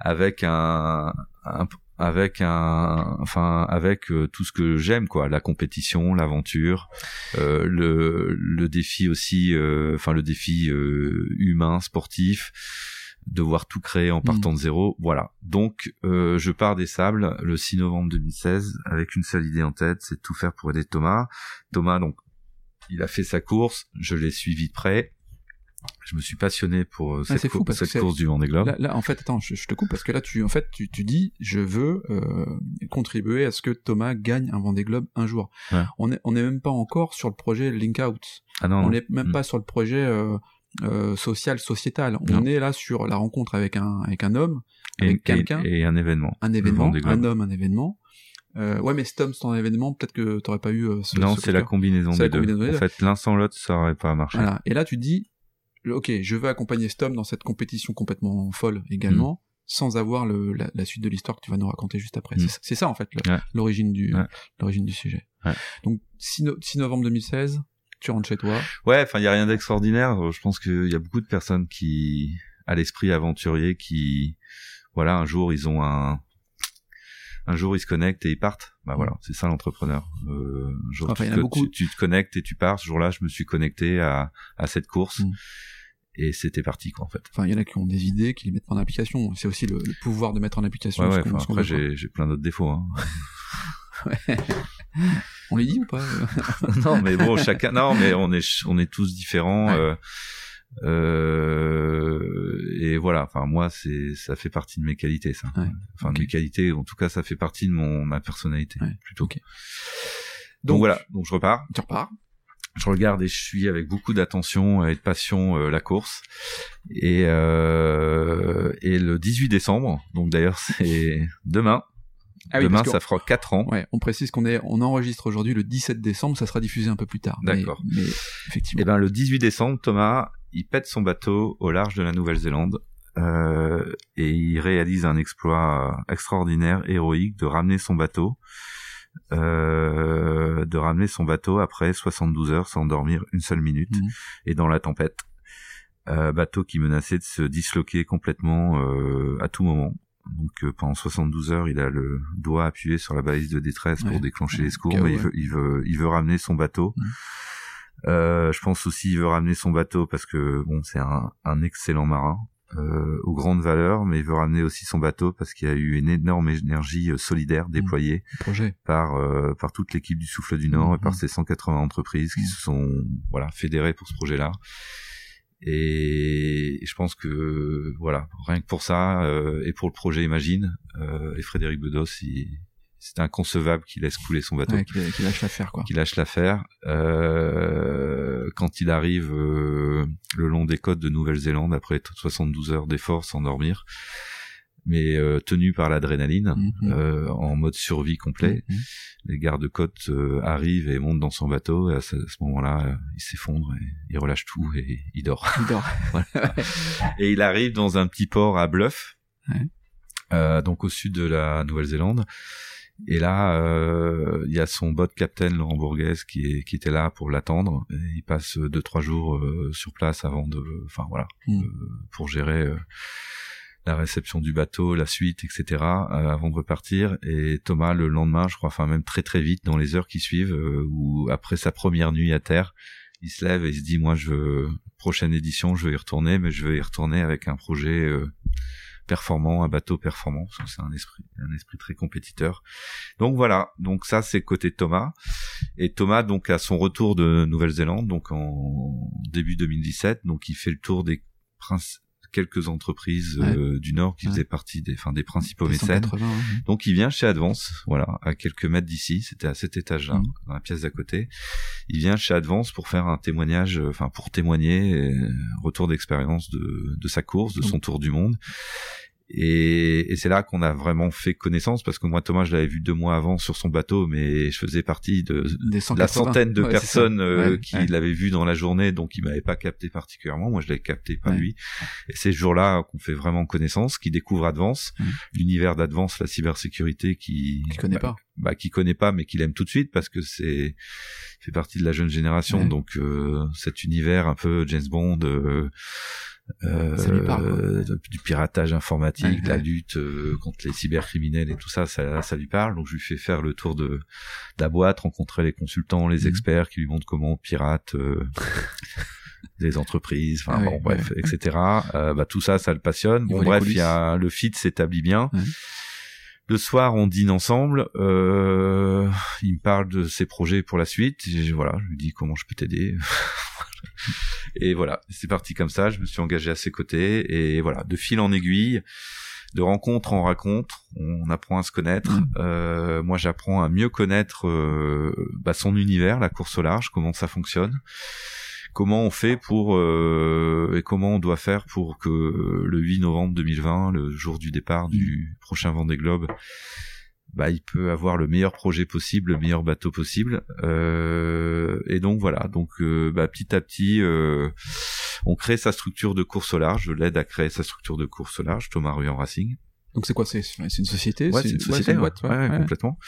avec un, un- avec un, enfin, avec euh, tout ce que j'aime, quoi, la compétition, l'aventure, euh, le, le défi aussi, euh, enfin, le défi euh, humain, sportif, devoir tout créer en partant de zéro. Voilà. Donc, euh, je pars des sables le 6 novembre 2016 avec une seule idée en tête, c'est de tout faire pour aider Thomas. Thomas, donc, il a fait sa course, je l'ai suivi de près. Je me suis passionné pour euh, Ah, cette, fou parce c'est- course du Vendée Globe. Là, là, en fait, attends, je, je te coupe parce que là, tu, en fait, tu, tu dis, je veux euh, contribuer à ce que Thomas gagne un Vendée Globe un jour. Ouais. On est, on est même pas encore sur le projet Link Out. Ah non, on n'est même Mm. pas sur le projet euh, euh, social, sociétal. Non. On est là sur la rencontre avec un, avec un homme, et, avec quelqu'un, et un événement. un événement, un homme, un événement. Euh, ouais, mais Tom, c'est un événement, peut-être que t'aurais pas eu euh, ce. non, ce c'est la combinaison des combinaison deux. En deux. fait, l'un sans l'autre, ça aurait pas marché. Voilà. Et là, tu dis, ok, je veux accompagner Stom dans cette compétition complètement folle également, sans avoir le, la, la suite de l'histoire que tu vas nous raconter juste après. Mm. C'est- ça, en fait, Ouais. l'origine du, Ouais. l'origine du sujet. Ouais. Donc, 6, no- 6 novembre 2016, tu rentres chez toi. Ouais, enfin, il y a rien d'extraordinaire. Je pense qu'il y a beaucoup de personnes qui, à l'esprit aventurier, qui, voilà, un jour ils ont un, un jour ils se connectent et ils partent. Bah voilà, c'est ça l'entrepreneur. Euh, un jour, Enfin, tu, te- beaucoup. tu, tu te connectes et tu pars. Ce jour-là, je me suis connecté à, à cette course. Mm. Et c'était parti, quoi, en fait. Enfin, il y en a qui ont des idées, qui les mettent en application. C'est aussi le, le pouvoir de mettre en application Ouais, ouais, enfin, après, j'ai, j'ai plein d'autres défauts, hein. On les dit ou pas non, mais bon, chacun. Non, mais on est on est tous différents. Euh, euh, et voilà. Enfin, moi, c'est ça fait partie de mes qualités, ça. Ouais. Enfin, Ok. de mes qualités. En tout cas, ça fait partie de mon ma personnalité Ouais. plutôt. Ok. Donc, voilà. Donc je repars. Tu repars. Je regarde et je suis avec beaucoup d'attention et de passion euh, la course. Et euh, et le 18 décembre. Donc d'ailleurs, c'est demain. Ah oui, demain, ça fera quatre ans. Ouais, on précise qu'on est, on enregistre aujourd'hui le 17 décembre, ça sera diffusé un peu plus tard. Mais- D'accord. Mais, effectivement. Et ben le 18 décembre, Thomas, il pète son bateau au large de la Nouvelle-Zélande euh, et il réalise un exploit extraordinaire, héroïque, de ramener son bateau, euh, de ramener son bateau après 72 heures sans dormir une seule minute Mhm. et dans la tempête. Euh, bateau qui menaçait de se disloquer complètement euh, à tout moment. Donc euh, pendant 72 heures, il a le doigt appuyé sur la balise de détresse Ouais. pour déclencher Ouais, les secours, mais il veut, il veut, il veut ramener son bateau. Mhm. Euh, je pense aussi il veut ramener son bateau parce que bon, c'est un, un excellent marin euh, aux grandes valeurs, mais il veut ramener aussi son bateau parce qu'il y a eu une énorme énergie euh, solidaire déployée projet. par euh, par toute l'équipe du Souffle du Nord et par Mhm. ces 180 entreprises qui Mhm. se sont voilà fédérées pour ce projet-là. Et je pense que voilà, rien que pour ça euh, et pour le projet Imagine, euh, et Frédéric Bedos, il- c'est inconcevable qu'il laisse couler son bateau Ouais, qui, qui lâche l'affaire, quoi. qui lâche l'affaire. Euh, quand il arrive euh, le long des côtes de Nouvelle-Zélande après 72 heures d'effort sans dormir, mais euh, tenu par l'adrénaline, euh, en mode survie complet, Mhm. les gardes-côtes euh, arrivent et montent dans son bateau, et à ce, moment-là, euh, il s'effondre, il relâche tout et il dort. Il dort. Et il arrive dans un petit port à Bluff, Ouais. euh, donc au sud de la Nouvelle-Zélande. Et là, euh, il y a son bot captain Laurent Bourguès qui, est, qui était là pour l'attendre. Il passe deux trois jours euh, sur place avant de, enfin voilà, Mm. euh, pour gérer euh, la réception du bateau, la suite, etc. euh, avant de repartir. Et Thomas le lendemain, je crois, enfin même très très vite dans les heures qui suivent, euh, ou après sa première nuit à terre, il se lève et il se dit moi je veux prochaine édition, je veux y retourner, mais je veux y retourner avec un projet. Performant, un bateau performant, parce que c'est un esprit, un esprit très compétiteur. Donc voilà, donc ça c'est côté Thomas. Et Thomas donc à son retour de Nouvelle-Zélande, donc en début 2017, donc il fait le tour des princi- quelques entreprises euh, du Nord qui Ouais. faisaient partie des, enfin des principaux mécènes. 180. Donc il vient chez Advance, voilà, à quelques mètres d'ici, c'était à cet étage-là, Mhm. dans la pièce d'à côté. Il vient chez Advance pour faire un témoignage, euh, enfin pour témoigner, euh, retour d'expérience de, de sa course, de son tour du monde. Et, et c'est là qu'on a vraiment fait connaissance, parce que moi Thomas je l'avais vu deux mois avant sur son bateau, mais je faisais partie de, la 180. centaine de Ouais, personnes euh, Ouais, qui ouais. l'avaient vu dans la journée, donc il m'avait pas capté particulièrement. Moi, je l'avais capté, pas lui. Et c'est ce jour-là qu'on fait vraiment connaissance, qui découvre Advance, Mhm. l'univers d'Advance, la cybersécurité, qui Tu connais bah, pas. bah, qui connaît pas, mais qu'il aime tout de suite parce que c'est fait partie de la jeune génération. Donc euh, cet univers un peu James Bond. Euh, euh, Ça lui parle, quoi. euh, du piratage informatique, de la lutte euh, contre les cybercriminels et tout ça, ça, ça lui parle. Donc je lui fais faire le tour de, de la boîte, rencontrer les consultants, les Mhm. experts qui lui montrent comment on pirate euh, des entreprises, enfin Ah bon bref, ouais. etc. Bah tout ça, ça le passionne. Il Bon bref, il y a le fit s'établit bien. Ouais. Le soir, on dîne ensemble. Euh, il me parle de ses projets pour la suite. Et voilà, je lui dis comment je peux t'aider. et voilà, c'est parti comme ça. Je me suis engagé à ses côtés et voilà, de fil en aiguille, de rencontre en rencontre, on apprend à se connaître. Mhm. Euh, moi, j'apprends à mieux connaître euh, bah, son univers, la course au large, comment ça fonctionne comment on fait pour euh, et comment on doit faire pour que le 8 novembre 2020, le jour du départ du prochain Vendée Globe, bah il peut avoir le meilleur projet possible, le meilleur bateau possible. Euh, et donc voilà, donc euh, bah, petit à petit, euh, on crée sa structure de course au large. Je l'aide à créer sa structure de course au large, Thomas Ruyan Racing. Donc c'est quoi? C'est c'est une société? Ouais, c'est une société, une ouais, boîte, complètement.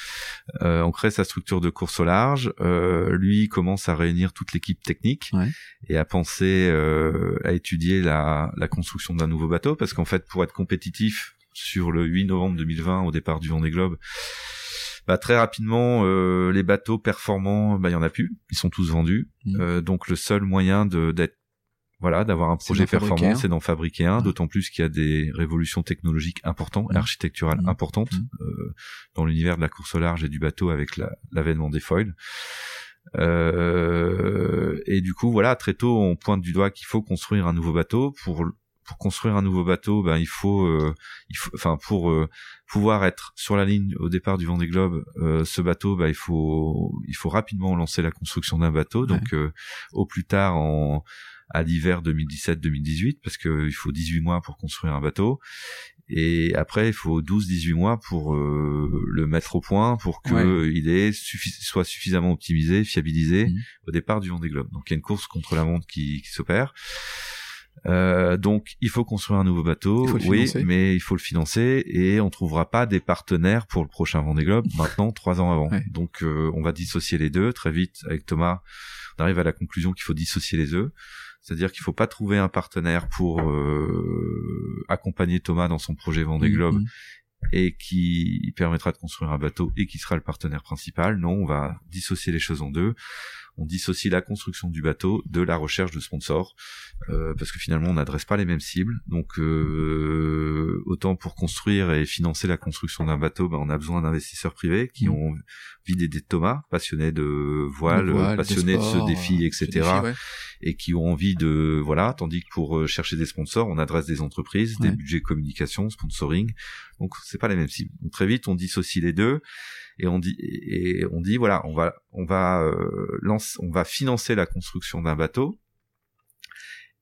Euh, on crée sa structure de course au large. Euh, lui commence à réunir toute l'équipe technique Ouais. et à penser, euh, à étudier la, la construction d'un nouveau bateau, parce qu'en fait, pour être compétitif sur le 8 novembre 2020 au départ du Vendée Globe, bah, très rapidement, euh, les bateaux performants, bah, il y en a plus. Ils sont tous vendus. Mhm. Euh, donc le seul moyen de d'être voilà, d'avoir un projet performant, c'est d'en fabriquer un, d'autant plus qu'il y a des révolutions technologiques importantes, architecturales Mhm. importantes Mhm. euh, dans l'univers de la course au large et du bateau avec la- l'avènement des foils. Euh, et du coup, voilà, très tôt, on pointe du doigt qu'il faut construire un nouveau bateau. Pour pour construire un nouveau bateau, ben il faut, euh, il faut, enfin pour euh, pouvoir être sur la ligne au départ du Vendée Globe, euh, ce bateau, ben il faut, il faut rapidement lancer la construction d'un bateau. Donc euh, au plus tard en à l'hiver 2017-2018 parce que il faut 18 mois pour construire un bateau et après il faut 12-18 mois pour euh, le mettre au point pour que Ouais. il est suffi- soit suffisamment optimisé, fiabilisé Mhm. au départ du Vendée Globe. Donc il y a une course contre la montre qui, qui s'opère. Euh, donc il faut construire un nouveau bateau, oui, financer. mais il faut le financer et on trouvera pas des partenaires pour le prochain Vendée Globe maintenant trois ans avant. Ouais. Donc euh, on va dissocier les deux très vite avec Thomas. On arrive à la conclusion qu'il faut dissocier les œufs, c'est-à-dire qu'il faut pas trouver un partenaire pour euh, accompagner Thomas dans son projet Vendée Globe Mhm. et qui permettra de construire un bateau et qui sera le partenaire principal. Non, on va dissocier les choses en deux. On dissocie la construction du bateau de la recherche de sponsors euh, parce que finalement on n'adresse pas les mêmes cibles. Donc euh, autant pour construire et financer la construction d'un bateau, ben, on a besoin d'investisseurs privés qui Mhm. ont envie d'aider Thomas, passionnés de voile, Le voile, passionnés de ce défi, euh, etc ce défi, ouais. Et qui ont envie de voilà tandis que pour euh, chercher des sponsors on adresse des entreprises des budgets communication sponsoring. Donc c'est pas les mêmes cibles donc très vite on dissocie les deux et on dit et on dit voilà on va on va euh, lance, on va financer la construction d'un bateau.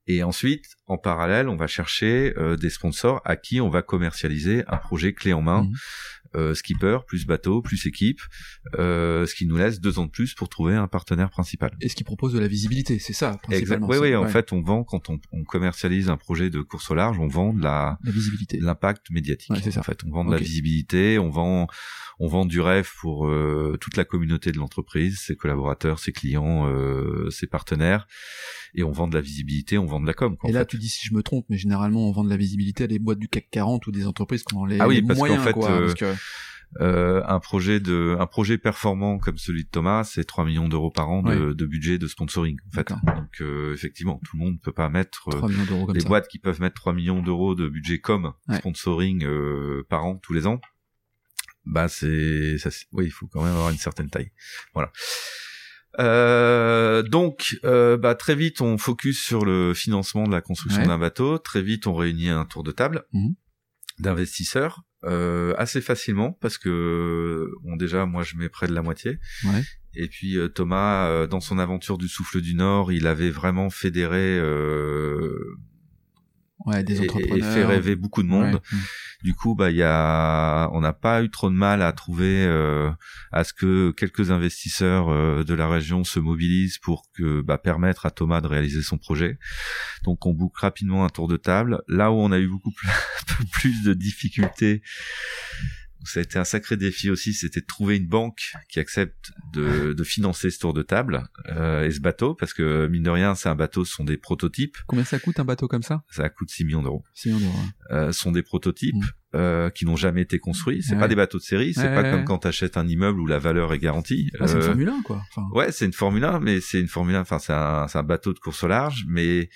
Et ensuite en parallèle on va chercher euh, des sponsors à qui on va commercialiser un projet clé en main Mhm. Euh, skipper plus bateau plus équipe euh, ce qui nous laisse deux ans de plus pour trouver un partenaire principal Et ce qui propose de la visibilité, c'est ça, principalement. Oui, oui. En ouais, fait, on vend quand on, on commercialise un projet de course au large, on vend de la La visibilité. l'impact médiatique. Ouais, c'est ça. En fait, on vend de la visibilité, on vend on vend du rêve pour euh, toute la communauté de l'entreprise, ses collaborateurs, ses clients, euh, ses partenaires, et on vend de la visibilité, on vend de la com. et là, tu dis si je me trompe, mais généralement on vend de la visibilité à des boîtes du CAC 40 ou des entreprises qui ont les, ah oui, parce moyens, fait, quoi, parce que euh, un projet de un projet performant comme celui de Thomas, c'est 3 millions d'euros par an de, de, budget de sponsoring en fait. Donc euh, effectivement, tout le monde peut pas mettre euh, les boîtes qui peuvent mettre 3 millions d'euros de budget comme sponsoring euh, par an tous les ans. Bah c'est ça oui, il faut quand même avoir une certaine taille. Voilà. Euh, donc, euh, bah, très vite, on focus sur le financement de la construction d'un bateau. Très vite, on réunit un tour de table mmh. d'investisseurs euh, assez facilement parce que bon déjà moi je mets près de la moitié ouais. et puis euh, Thomas euh, dans son aventure du souffle du Nord il avait vraiment fédéré ouais, des entrepreneurs. et, fait rêver beaucoup de monde. Du coup, bah il y a, on n'a pas eu trop de mal à trouver euh, à ce que quelques investisseurs euh, de la région se mobilisent pour que bah, permettre à Thomas de réaliser son projet. Donc on boucle rapidement un tour de table. Là où on a eu beaucoup plus, plus de difficultés ça a été un sacré défi aussi, c'était de trouver une banque qui accepte de, de financer ce tour de table euh, et ce bateau, parce que mine de rien, c'est un bateau, ce sont des prototypes. Combien ça coûte un bateau comme ça? Ça coûte 6 millions d'euros. 6 millions d'euros. Euh, sont des prototypes mmh. euh, qui n'ont jamais été construits. C'est pas des bateaux de série, c'est pas comme quand tu achètes un immeuble où la valeur est garantie. Ah, c'est une euh, Formule 1 quoi. Enfin... Ouais, c'est une Formule 1, mais c'est une Formule 1. Enfin, c'est un, un bateau de course au large, mais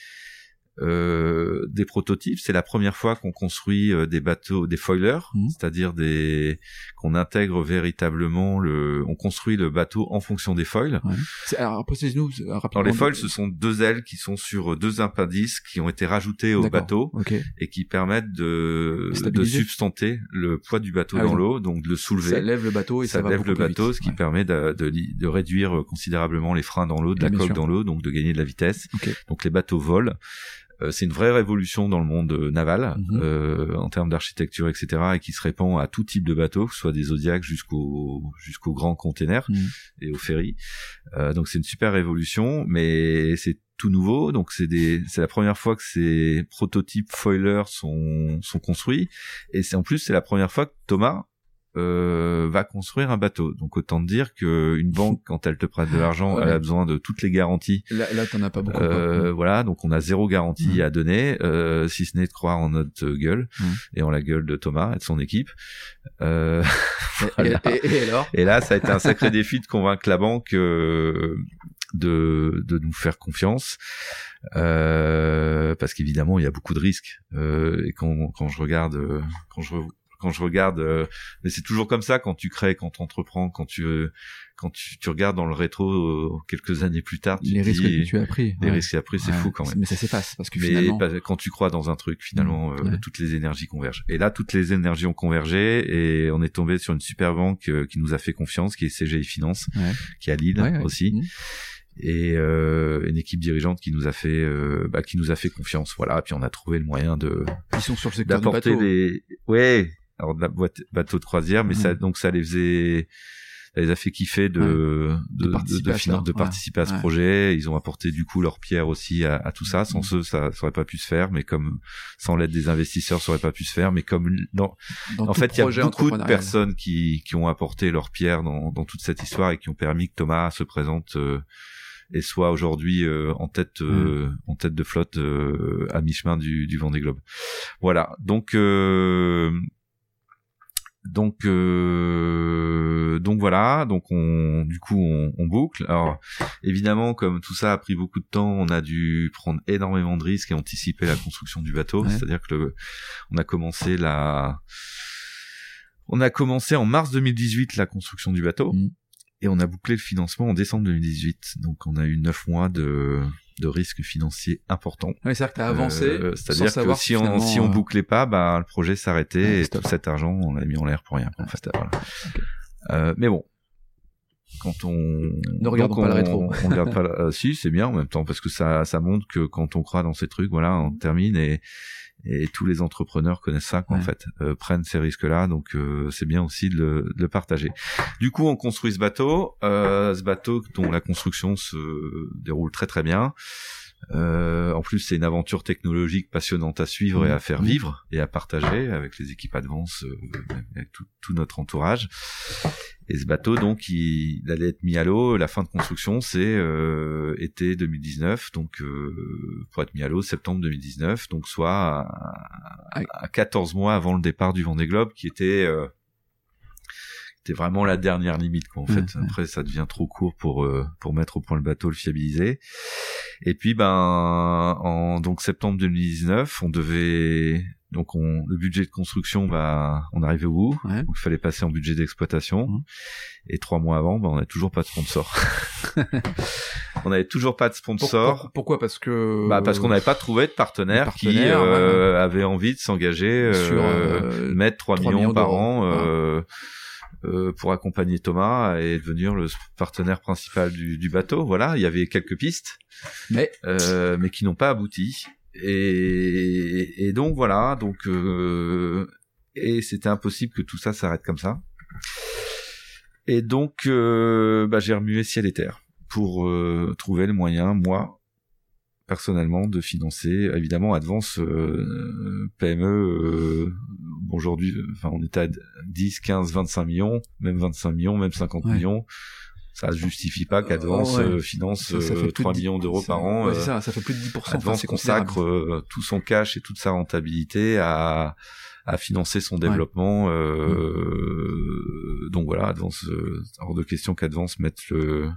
euh, des prototypes. C'est la première fois qu'on construit euh, des bateaux, des foilers, mmh. c'est-à-dire des qu'on intègre véritablement le, on construit le bateau en fonction des foils. Ouais. Alors, nous rapidement. les foils, ce sont deux ailes qui sont sur deux impendices qui ont été rajoutées au bateau et qui permettent de, de substanter le poids du bateau ah dans l'eau, donc de le soulever. Ça lève le bateau et ça, ça lève le bateau, ce qui permet de, de, de, réduire considérablement les freins dans l'eau, de la coque dans l'eau, donc de gagner de la vitesse. Donc les bateaux volent. Euh, c'est une vraie révolution dans le monde euh, naval mhm. euh, en termes d'architecture, etc., et qui se répand à tout type de bateaux, que ce soit des Zodiacs jusqu'aux jusqu'aux grands containers mhm. et aux ferries. donc c'est une super révolution, mais c'est tout nouveau. Donc c'est des, c'est la première fois que ces prototypes foilers sont sont construits, et c'est en plus c'est la première fois que Thomas euh, va construire un bateau. Donc autant dire que une banque, quand elle te prête de l'argent, elle a besoin de toutes les garanties. Là, là t'en as pas beaucoup. Euh, voilà, donc on a zéro garantie à donner, euh, si ce n'est de croire en notre gueule et en la gueule de Thomas et de son équipe. Euh, et, et, alors Et là, ça a été un sacré défi de convaincre la banque euh, de, de nous faire confiance. Euh, parce qu'évidemment il y a beaucoup de risques euh, et quand, quand je regarde quand je quand je regarde euh, mais c'est toujours comme ça quand tu crées quand tu entreprends quand tu quand tu, tu, regardes dans le rétro euh, quelques années plus tard tu les risques que tu as pris les risques que tu as pris c'est fou quand même. Mais ça s'efface parce que mais finalement quand tu crois dans un truc finalement euh, toutes les énergies convergent. Et là toutes les énergies ont convergé et on est tombé sur une super banque qui nous a fait confiance qui est CGI Finance qui est à Lille aussi. Mmh. et euh, une équipe dirigeante qui nous a fait euh, bah, qui nous a fait confiance. Voilà. Puis on a trouvé le moyen de ils sont sur le secteur d'apporter des ouais alors de la boîte bateau de croisière, mais ça donc ça les faisait ça les a fait kiffer de de, de, participer, à, de participer à ce projet. Ils ont apporté du coup leur pierre aussi à, à tout ça. Sans eux, ça, ça aurait pas pu se faire. Mais comme sans l'aide des investisseurs, ça aurait pas pu se faire. Mais comme dans, en fait, il y a beaucoup de personnes qui qui ont apporté leur pierre dans dans toute cette histoire et qui ont permis que Thomas se présente. Euh, et soit aujourd'hui euh, en tête euh, en tête de flotte à mi-chemin du, du Vendée Globe. Voilà. Donc donc euh, donc voilà, donc on du coup on, on, boucle. Alors évidemment comme tout ça a pris beaucoup de temps, on a dû prendre énormément de risques et anticiper la construction du bateau. C'est-à-dire que le, on a commencé la on a commencé en mars 2018 la construction du bateau mmh. Et on a bouclé le financement en décembre 2018. Donc on a eu neuf mois de de risques financiers importants. Oui, c'est-à-dire que t'as avancé. Euh, c'est-à-dire que si on si on euh, bouclait pas, bah le projet s'arrêtait et tout cet argent on l'a mis en l'air pour rien. En fait, voilà. euh, mais bon, quand on ne regarde pas le rétro, on regarde pas. La... si, c'est bien en même temps parce que ça ça montre que quand on croit dans ces trucs, voilà, on termine et et tous les entrepreneurs connaissent ça en fait euh, prennent ces risques là donc euh, c'est bien aussi de le, de le, partager. Du coup on construit ce bateau euh, ce bateau dont la construction se déroule très très bien en plus, c'est une aventure technologique passionnante à suivre et à faire Mmh. vivre et à partager avec les équipes Advance, euh, avec tout, tout notre entourage. Et ce bateau, donc, il, il allait être mis à l'eau. La fin de construction, c'est euh, été 2019, donc euh, pour être mis à l'eau septembre 2019, donc soit à, à 14 mois avant le départ du Vendée Globe, qui était euh, vraiment la dernière limite quoi en Ouais, fait ouais. après ça devient trop court pour euh, pour mettre au point le bateau le fiabiliser et puis ben en donc septembre 2019 on devait donc on le budget de construction bah on arrivait au bout. Ouais. donc il fallait passer en budget d'exploitation. Mhm. et trois mois avant bah, on n'avait toujours pas de sponsor. On n'avait toujours pas de sponsor. Pour- pourquoi? Parce que. bah parce qu'on n'avait pas trouvé de partenaire, qui euh, avait envie de s'engager euh, Sur, euh, mettre 3, 3 millions, millions par an euh, pour accompagner Thomas et devenir le partenaire principal du, du bateau. Voilà, il y avait quelques pistes, Mais euh, mais qui n'ont pas abouti. Et, et donc voilà, donc euh, et c'était impossible que tout ça s'arrête comme ça. Et donc euh, bah, j'ai remué ciel et terre pour euh, trouver le moyen, moi, personnellement, de financer, évidemment, Advance euh, PME, euh, aujourd'hui, euh, enfin, on était à 10, 15, 25 millions, même 25 millions, même 50 Ouais. millions. Ça justifie pas qu'Advance ouais. euh, finance ça, ça euh, fait plus 3 de dix- millions d'euros par an. ouais, euh, ça, ça fait plus de 10%. Enfin, Advance considérable. consacre euh, tout son cash et toute sa rentabilité à, à financer son développement. euh, Donc voilà, Advance, euh, hors de question qu'Advance mette le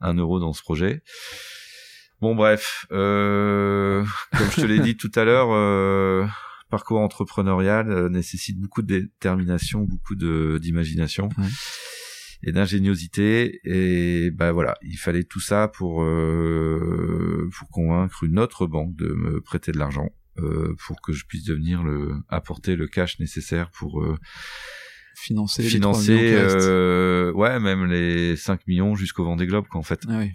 1 euro dans ce projet. Bon bref, euh, comme je te l'ai dit tout à l'heure, euh, parcours entrepreneurial euh, nécessite beaucoup de détermination, beaucoup de d'imagination Ouais. et d'ingéniosité. Et bah voilà, il fallait tout ça pour euh, pour convaincre une autre banque de me prêter de l'argent euh, pour que je puisse devenir le apporter le cash nécessaire pour euh, Financer, les 3 millions financer qui restent. euh, ouais même les 5 millions jusqu'au Vendée Globe quoi en fait. Ah oui.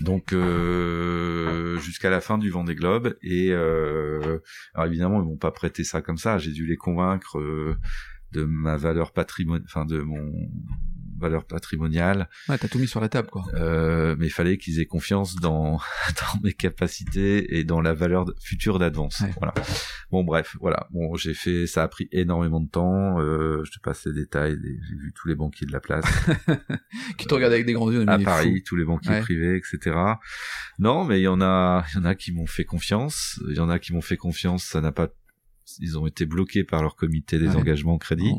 Donc euh, jusqu'à la fin du Vendée Globe. Et euh, alors évidemment ils m'ont pas prêté ça comme ça, j'ai dû les convaincre euh, de ma valeur patrimoniale, enfin de mon valeur patrimoniale, Ouais, t'as tout mis sur la table, quoi. euh, mais il fallait qu'ils aient confiance dans dans mes capacités et dans la valeur future d'Advance. Ouais. Voilà. Bon bref, voilà. Bon, j'ai fait, ça a pris énormément de temps. Euh, je te passe les détails. J'ai vu tous les banquiers de la place Qui te regarde avec des grands yeux, à Paris, tous les banquiers Ouais. privés, etc. Non, mais il y en a, il y en a qui m'ont fait confiance. Il y en a qui m'ont fait confiance. Ça n'a pas, ils ont été bloqués par leur comité des engagements crédit. Non.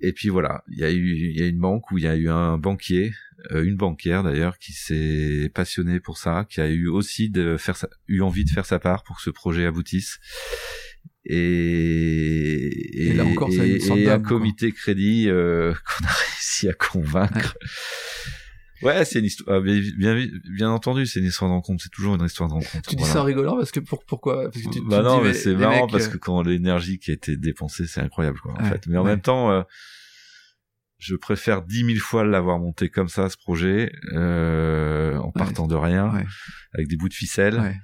Et puis voilà, il y a eu, il y a une banque où il y a eu un banquier, euh, une banquière d'ailleurs, qui s'est passionnée pour ça, qui a eu aussi de faire sa, eu envie de faire sa part pour que ce projet aboutisse. Et, Et là encore, ça a une et- et un quoi. comité crédit euh, qu'on a réussi à convaincre. Ouais, c'est une histoire. ah, Bien, bien, bien entendu, c'est une histoire de rencontre. C'est toujours une histoire de rencontre. Tu dis Voilà. ça en rigolant parce que pour, pourquoi? Parce que tu, tu bah non, dis, mais, c'est marrant mecs, parce euh, que quand l'énergie qui a été dépensée, c'est incroyable, quoi, en Ouais, fait. Mais en ouais. même temps, euh, je préfère dix mille fois l'avoir monté comme ça, ce projet, euh, en partant de rien, Ouais. avec des bouts de ficelle, Ouais.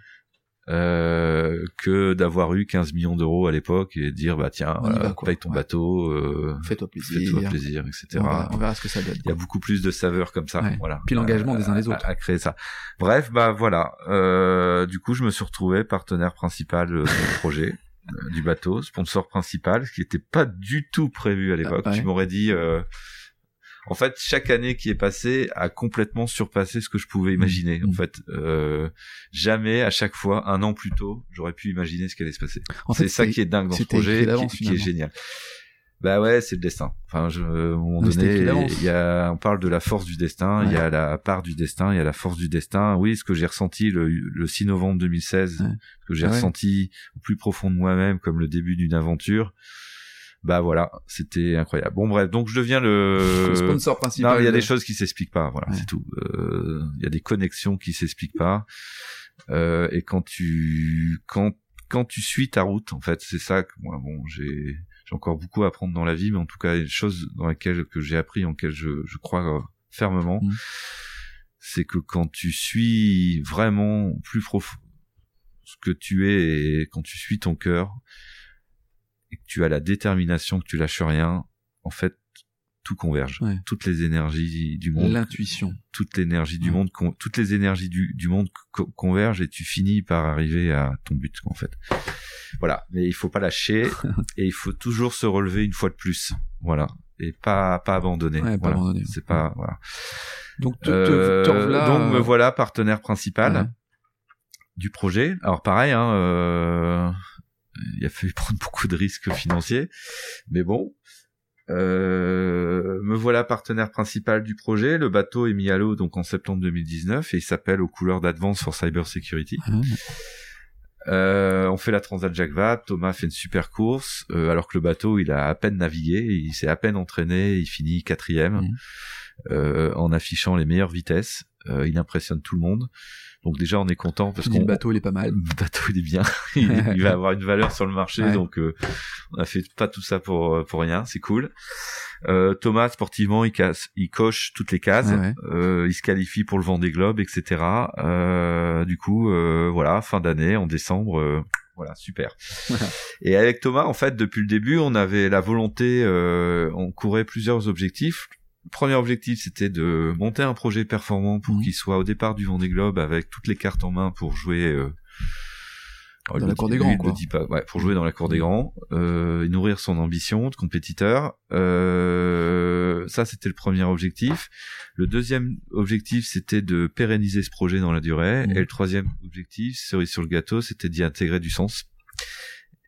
Euh, que d'avoir eu 15 millions d'euros à l'époque et dire, bah tiens, voilà, paye ton Ouais. bateau, euh, Fais-toi plaisir. fais-toi plaisir, etc. On verra, on verra ce que ça donne. Il y a beaucoup plus de saveurs comme ça, Ouais. voilà. Puis l'engagement des uns des autres. À, à créer ça. Bref, bah voilà. Euh, du coup, je me suis retrouvé partenaire principal euh, du projet, euh, du bateau, sponsor principal, ce qui n'était pas du tout prévu à l'époque. Ah, ouais. Tu m'aurais dit. En fait, chaque année qui est passée a complètement surpassé ce que je pouvais imaginer. En Mm. fait, euh, jamais, à chaque fois, un an plus tôt, j'aurais pu imaginer ce qui allait se passer. En fait, c'est ça qui est dingue dans ce projet, qui, qui est génial. Bah ouais, c'est le destin. Enfin, je, à un moment donné, il y a, on parle de la force du destin, il y a la part du destin, il y a la force du destin. Oui, ce que j'ai ressenti le, le 6 novembre 2016, Ouais. ce que j'ai Ah ouais. ressenti au plus profond de moi-même comme le début d'une aventure. Bah voilà, c'était incroyable. Bon bref, donc je deviens le, le sponsor non, principal. il y a de- des choses qui s'expliquent pas, voilà, Ouais. c'est tout. Euh, Il y a des connexions qui s'expliquent pas. Euh, et quand tu quand quand tu suis ta route, en fait, c'est ça que moi, bon, j'ai j'ai encore beaucoup à apprendre dans la vie, mais en tout cas, il y a des choses dans lesquelles que j'ai appris, en lesquelles je, je crois euh, fermement, Mm. c'est que quand tu suis vraiment plus profond ce que tu es et quand tu suis ton cœur et que tu as la détermination que tu lâches rien, en fait, tout converge. Ouais. Toutes les énergies du monde, L'intuition. toute l'énergie du Ouais. monde, toutes les énergies du, du monde co- convergent et tu finis par arriver à ton but en fait. Voilà, mais il faut pas lâcher et il faut toujours se relever une fois de plus. Voilà, et pas pas abandonner. Ouais, Voilà. abandonner. C'est pas voilà. Donc, te, te, Euh, te donc me euh, voilà partenaire principal du projet. Alors pareil, hein, euh, il a fallu prendre beaucoup de risques financiers, mais bon. Euh, me voilà partenaire principal du projet. Le bateau est mis à l'eau donc en septembre 2019 et il s'appelle aux couleurs d'Advance for Cyber Security. Ouais. Euh, on fait la Transat Jacques Vabre, Thomas fait une super course, euh, alors que le bateau il a à peine navigué, il s'est à peine entraîné, il finit quatrième euh, en affichant les meilleures vitesses. Euh, il impressionne tout le monde. Donc déjà on est content parce qu'on le bateau, il est pas mal. le bateau il est bien, il, il va avoir une valeur sur le marché, Ouais. donc euh, on a fait pas tout ça pour pour rien, c'est cool. Euh, Thomas sportivement il casse, il coche toutes les cases, Ouais, ouais. Euh, il se qualifie pour le Vendée Globe, etc. Euh, du coup euh, voilà fin d'année en décembre, euh, voilà super. Et avec Thomas en fait depuis le début on avait la volonté, euh, on courait plusieurs objectifs. Le premier objectif, c'était de monter un projet performant pour Mhm. qu'il soit au départ du Vendée Globe avec toutes les cartes en main pour jouer euh, Dans le la cour des grands, quoi. pas. Ouais, pour jouer dans la cour des grands, euh, et nourrir son ambition de compétiteur. Euh, ça, c'était le premier objectif. Le deuxième objectif, c'était de pérenniser ce projet dans la durée. Mhm. Et le troisième objectif, cerise sur le gâteau, c'était d'y intégrer du sens.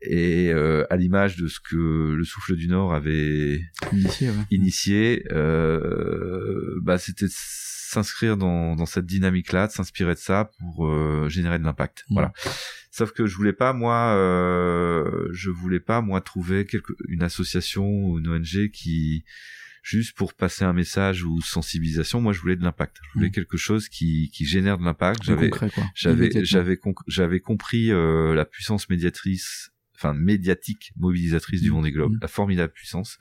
Et euh, à l'image de ce que le Souffle du Nord avait Initié, ouais. initié, euh, bah, c'était de s'inscrire dans, dans cette dynamique-là, de s'inspirer de ça pour euh, générer de l'impact. Mhm. Voilà. Sauf que je voulais pas moi, euh, je voulais pas moi trouver quelque, une association ou une ONG qui juste pour passer un message ou sensibilisation. Moi, je voulais de l'impact. Je voulais Mhm. quelque chose qui, qui génère de l'impact. J'avais j'avais j'avais compris euh, la puissance médiatrice enfin médiatique mobilisatrice du. Vendée Globe Mhm. la formidable puissance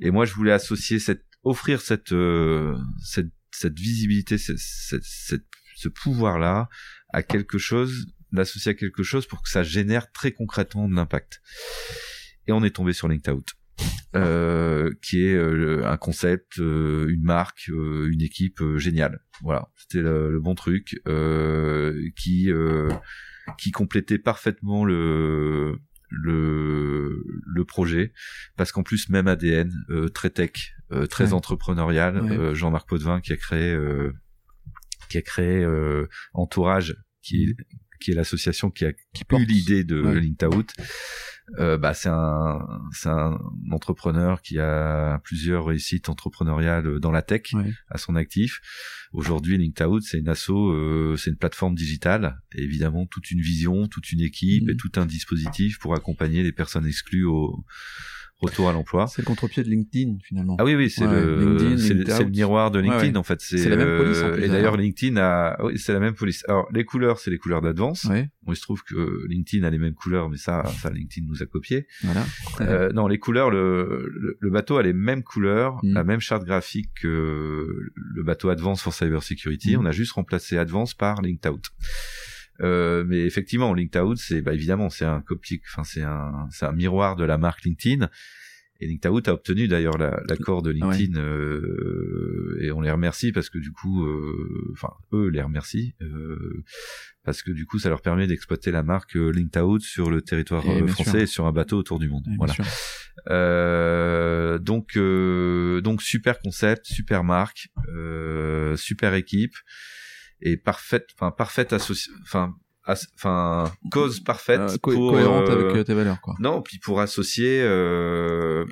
et moi je voulais associer cette offrir cette euh, cette cette visibilité cette, cette, cette- ce pouvoir là à quelque chose l'associer à quelque chose pour que ça génère très concrètement de l'impact et on est tombé sur Linked Out euh, qui est euh, un concept, euh, une marque, euh, une équipe euh, géniale. Voilà, c'était le, le bon truc euh, qui euh, qui complétait parfaitement le le le projet parce qu'en plus même ADN euh, très tech, euh, très Ouais. entrepreneurial. Ouais. euh, Jean-Marc Potvin qui a créé euh, qui a créé euh, Entourage qui est qui est l'association qui a Qui porte. l'idée de Ouais. Linked Out. Euh, bah c'est un c'est un entrepreneur qui a plusieurs réussites entrepreneuriales dans la tech à son actif. Aujourd'hui, Linked Out, c'est une asso, euh, c'est une plateforme digitale, et évidemment toute une vision, toute une équipe et tout un dispositif pour accompagner les personnes exclues au retour à l'emploi. C'est le contre-pied de LinkedIn, finalement. Ah oui, oui, c'est Ouais, le, c'est miroir de LinkedIn Ouais, ouais. en fait. C'est la même police, en euh, plus, et d'ailleurs. LinkedIn a, oui, c'est la même police. Alors les couleurs, c'est les couleurs d'Advance. Bon, il se trouve que LinkedIn a les mêmes couleurs, mais ça, ça LinkedIn nous a copié. voilà. Euh, non, les couleurs, le, le, le bateau a les mêmes couleurs, Mm. la même charte graphique que le bateau Advance for Cyber Security. Mm. On a juste remplacé Advance par Linked Out. Euh, mais effectivement, Linked Out, c'est bah, évidemment c'est un copie, enfin c'est un c'est un miroir de la marque LinkedIn. Et Linked Out a obtenu d'ailleurs la- l'accord de ouais. LinkedIn euh, et on les remercie parce que du coup, euh, enfin eux les remercient euh, parce que du coup ça leur permet d'exploiter la marque euh, Linked Out sur le territoire Et français et sur un bateau autour du monde. Bien voilà. Euh, donc euh, donc super concept, super marque, euh, super équipe et parfaite, enfin parfaite enfin enfin cause parfaite Euh, co- pour cohérente euh, avec euh, tes valeurs, quoi. non puis pour associer euh,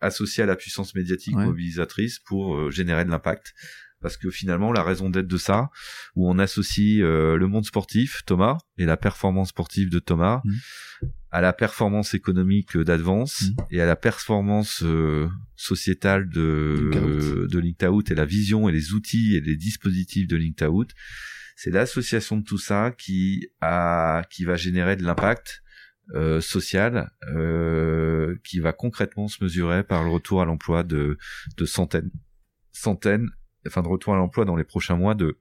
associer à la puissance médiatique Ouais. mobilisatrice pour euh, générer de l'impact parce que finalement la raison d'être de ça où on associe euh, le monde sportif Thomas et la performance sportive de Thomas Mhm. À la performance économique d'Advance Mhm. et à la performance euh, sociétale de euh, de Linked Out et la vision et les outils et les dispositifs de Linked Out c'est l'association de tout ça qui a qui va générer de l'impact euh, social euh, qui va concrètement se mesurer par le retour à l'emploi de, de centaines centaines enfin de retour à l'emploi dans les prochains mois de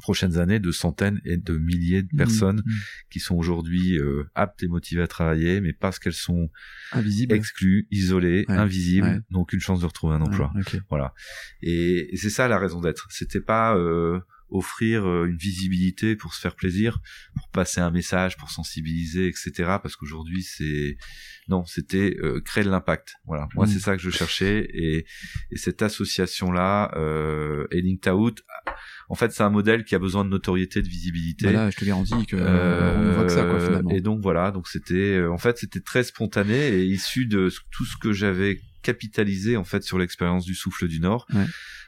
prochaines années de centaines et de milliers de Mmh, personnes mmh. qui sont aujourd'hui euh, aptes et motivées à travailler, mais parce qu'elles sont invisible. exclues, isolées, Ouais, invisibles, ouais. n'ont aucune chance de retrouver un emploi. Voilà. Et, et c'est ça la raison d'être. C'était pas euh, offrir euh, une visibilité pour se faire plaisir, pour passer un message, pour sensibiliser, etc. Parce qu'aujourd'hui, c'est non, c'était euh, créer de l'impact. Voilà. Moi, Mm. c'est ça que je cherchais. Et, et cette association-là, euh, et Linked Out, en fait, c'est un modèle qui a besoin de notoriété, de visibilité. Voilà, je te garantis que Euh, on voit que ça quoi finalement. Et donc voilà, donc c'était, euh, en fait, c'était très spontané et issu de tout ce que j'avais capitalisé en fait sur l'expérience du souffle du Nord. Ouais.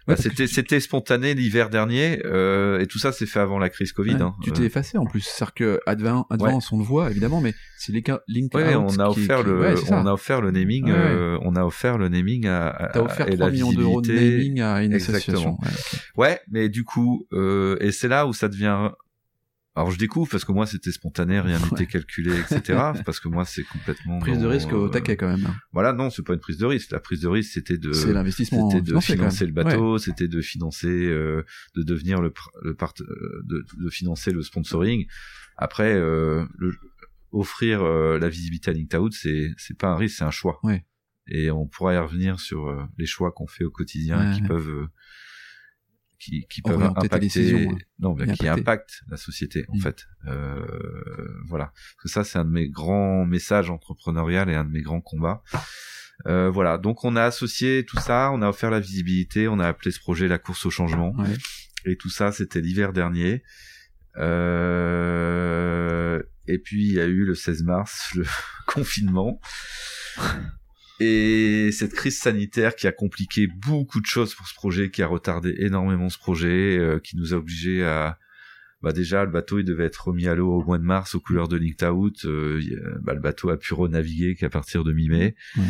Bah, Ouais, c'était tu- c'était spontané l'hiver dernier euh, et tout ça s'est fait avant la crise Covid. Ouais, hein. tu Euh, t'es effacé en plus, c'est-à-dire que Advance, Advance on le voit évidemment, mais c'est les cas Link Ouais, on a offert qui- le, on a offert le naming, euh, on a offert le naming à, à- T'as offert et 3 la millions d'euros de naming à une Exactement. association. Ouais, ok. Ouais, mais du coup, euh, et c'est là où ça devient. Alors je découvre parce que moi c'était spontané, rien n'était Ouais. calculé, etc. parce que moi c'est complètement Prise de risque au taquet quand même. Voilà, non, c'est pas une prise de risque. La prise de risque c'était de c'était financer le bateau, c'était de financer, euh, de devenir le, le part, euh, de, de financer le sponsoring. Après, euh, le, offrir euh, la visibilité à Linked Out, c'est c'est pas un risque, c'est un choix. Ouais. Et on pourra y revenir sur euh, les choix qu'on fait au quotidien qui peuvent euh, qui, qui peuvent impacter, décisions, hein. non, qui impactent la société en Mm. fait. Euh, voilà, parce que ça c'est un de mes grands messages entrepreneurial et un de mes grands combats. Euh, voilà, donc on a associé tout ça, on a offert la visibilité, on a appelé ce projet la course au changement, Ouais. et tout ça c'était l'hiver dernier. Euh, et puis il y a eu le 16 mars le confinement. Et cette crise sanitaire qui a compliqué beaucoup de choses pour ce projet, qui a retardé énormément ce projet, euh, qui nous a obligés à... Bah déjà, le bateau il devait être remis à l'eau au mois de mars aux couleurs de Linked Out. Euh, a- bah, le bateau a pu renaviguer qu'à partir de mi-mai. Ouais.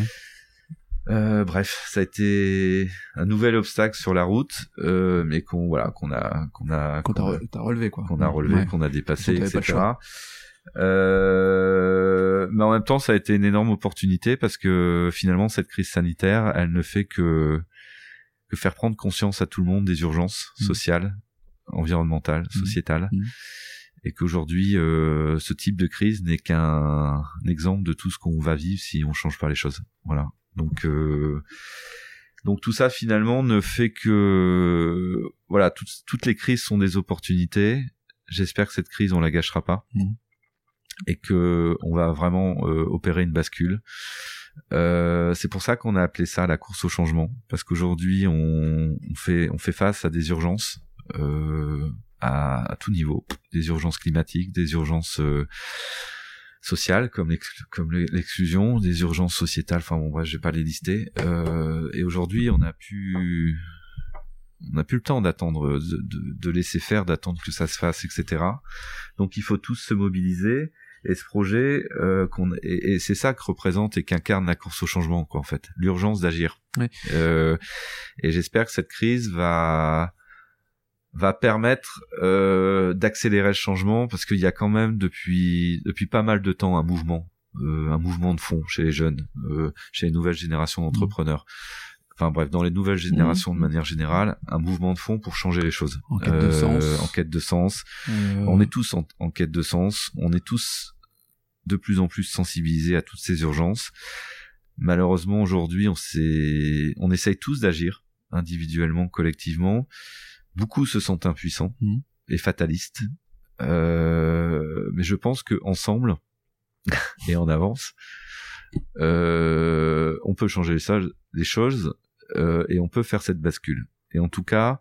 Euh, bref, ça a été un nouvel obstacle sur la route, euh, mais qu'on voilà qu'on a qu'on a qu'on a- re- t'as relevé quoi. qu'on a relevé, Ouais. qu'on a dépassé, etc. choix. Euh, mais en même temps, ça a été une énorme opportunité parce que finalement, cette crise sanitaire, elle ne fait que, que faire prendre conscience à tout le monde des urgences Mm. sociales, environnementales, Mm. sociétales. Mm. Et qu'aujourd'hui, euh, ce type de crise n'est qu'un exemple de tout ce qu'on va vivre si on change pas les choses. Voilà. Donc, euh, donc tout ça finalement ne fait que, voilà, toutes, toutes les crises sont des opportunités. J'espère que cette crise on la gâchera pas. Et que on va vraiment euh, opérer une bascule. Euh, c'est pour ça qu'on a appelé ça la course au changement parce qu'aujourd'hui on, on fait on fait face à des urgences euh, à, à tout niveau, des urgences climatiques, des urgences euh, sociales comme comme l'exclusion, des urgences sociétales. Enfin bon bref, je vais pas les lister. Euh, et aujourd'hui on a pu on n'a plus le temps d'attendre, de, de, de laisser faire, d'attendre que ça se fasse, etc. Donc il faut tous se mobiliser. Et ce projet, euh, qu'on, et, et c'est ça que représente et qu'incarne la course au changement, quoi, en fait, l'urgence d'agir. Ouais. Euh, et j'espère que cette crise va va permettre euh, d'accélérer le changement parce qu'il y a quand même depuis depuis pas mal de temps un mouvement, euh, un mouvement de fond chez les jeunes, euh, chez les nouvelles générations d'entrepreneurs. Enfin bref, dans les nouvelles générations de manière générale, un mouvement de fond pour changer les choses. En quête de Euh, sens. En quête de sens. Euh, On est tous en, en quête de sens. On est tous de plus en plus sensibilisés à toutes ces urgences. Malheureusement, aujourd'hui, on on essaye tous d'agir individuellement, collectivement. Beaucoup se sentent impuissants Mhm. et fatalistes. Euh, mais je pense que ensemble et en avance, euh, on peut changer les, so- les choses euh, et on peut faire cette bascule. Et en tout cas,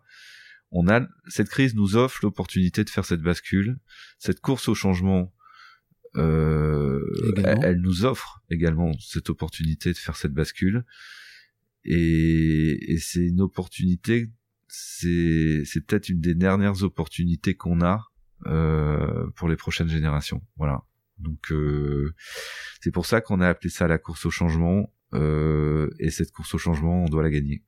on a cette crise nous offre l'opportunité de faire cette bascule, cette course au changement. Euh, elle, elle nous offre également cette opportunité de faire cette bascule, et, et c'est une opportunité, c'est c'est peut-être une des dernières opportunités qu'on a euh, pour les prochaines générations. Voilà. Donc euh, c'est pour ça qu'on a appelé ça la course au changement. Euh, et cette course au changement, on doit la gagner.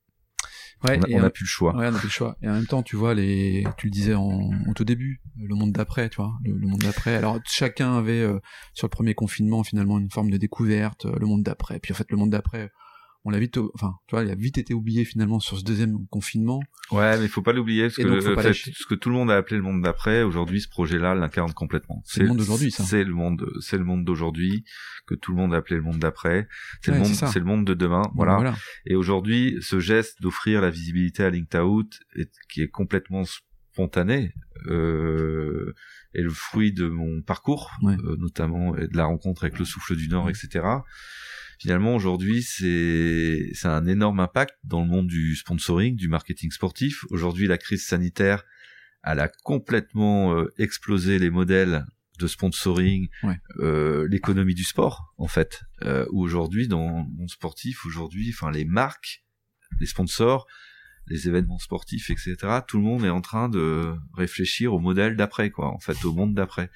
Ouais, on a, et on en- a plus le choix. Ouais, on a plus le choix. Et en même temps, tu vois, les, tu le disais en, tout début, le monde d'après, tu vois, le, le monde d'après. Alors, chacun avait, euh, sur le premier confinement, finalement, une forme de découverte, euh, le monde d'après. Puis, en fait, le monde d'après, on l'a vite, enfin, tu vois, il a vite été oublié finalement sur ce deuxième confinement. Ouais, mais il faut pas l'oublier parce Et que donc, faut le pas fait- lâcher. ce que tout le monde a appelé le monde d'après, aujourd'hui, ce projet-là l'incarne complètement. C'est le monde d'aujourd'hui, ça. C'est le monde, c'est le monde d'aujourd'hui que tout le monde a appelé le monde d'après. C'est Ouais, le monde, c'est le monde de demain. Voilà. Et aujourd'hui, ce geste d'offrir la visibilité à Linked Out, est- qui est complètement spontané, euh, est le fruit de mon parcours, Ouais. euh, notamment et de la rencontre avec le Souffle du Nord, Ouais. etc. Finalement, aujourd'hui, c'est c'est un énorme impact dans le monde du sponsoring, du marketing sportif. Aujourd'hui, la crise sanitaire, elle a complètement euh, explosé les modèles de sponsoring, Ouais. euh, l'économie du sport, en fait. Euh, aujourd'hui, dans le monde sportif, aujourd'hui, enfin, les marques, les sponsors, les événements sportifs, etc. Tout le monde est en train de réfléchir au modèle d'après, quoi. En fait, au monde d'après.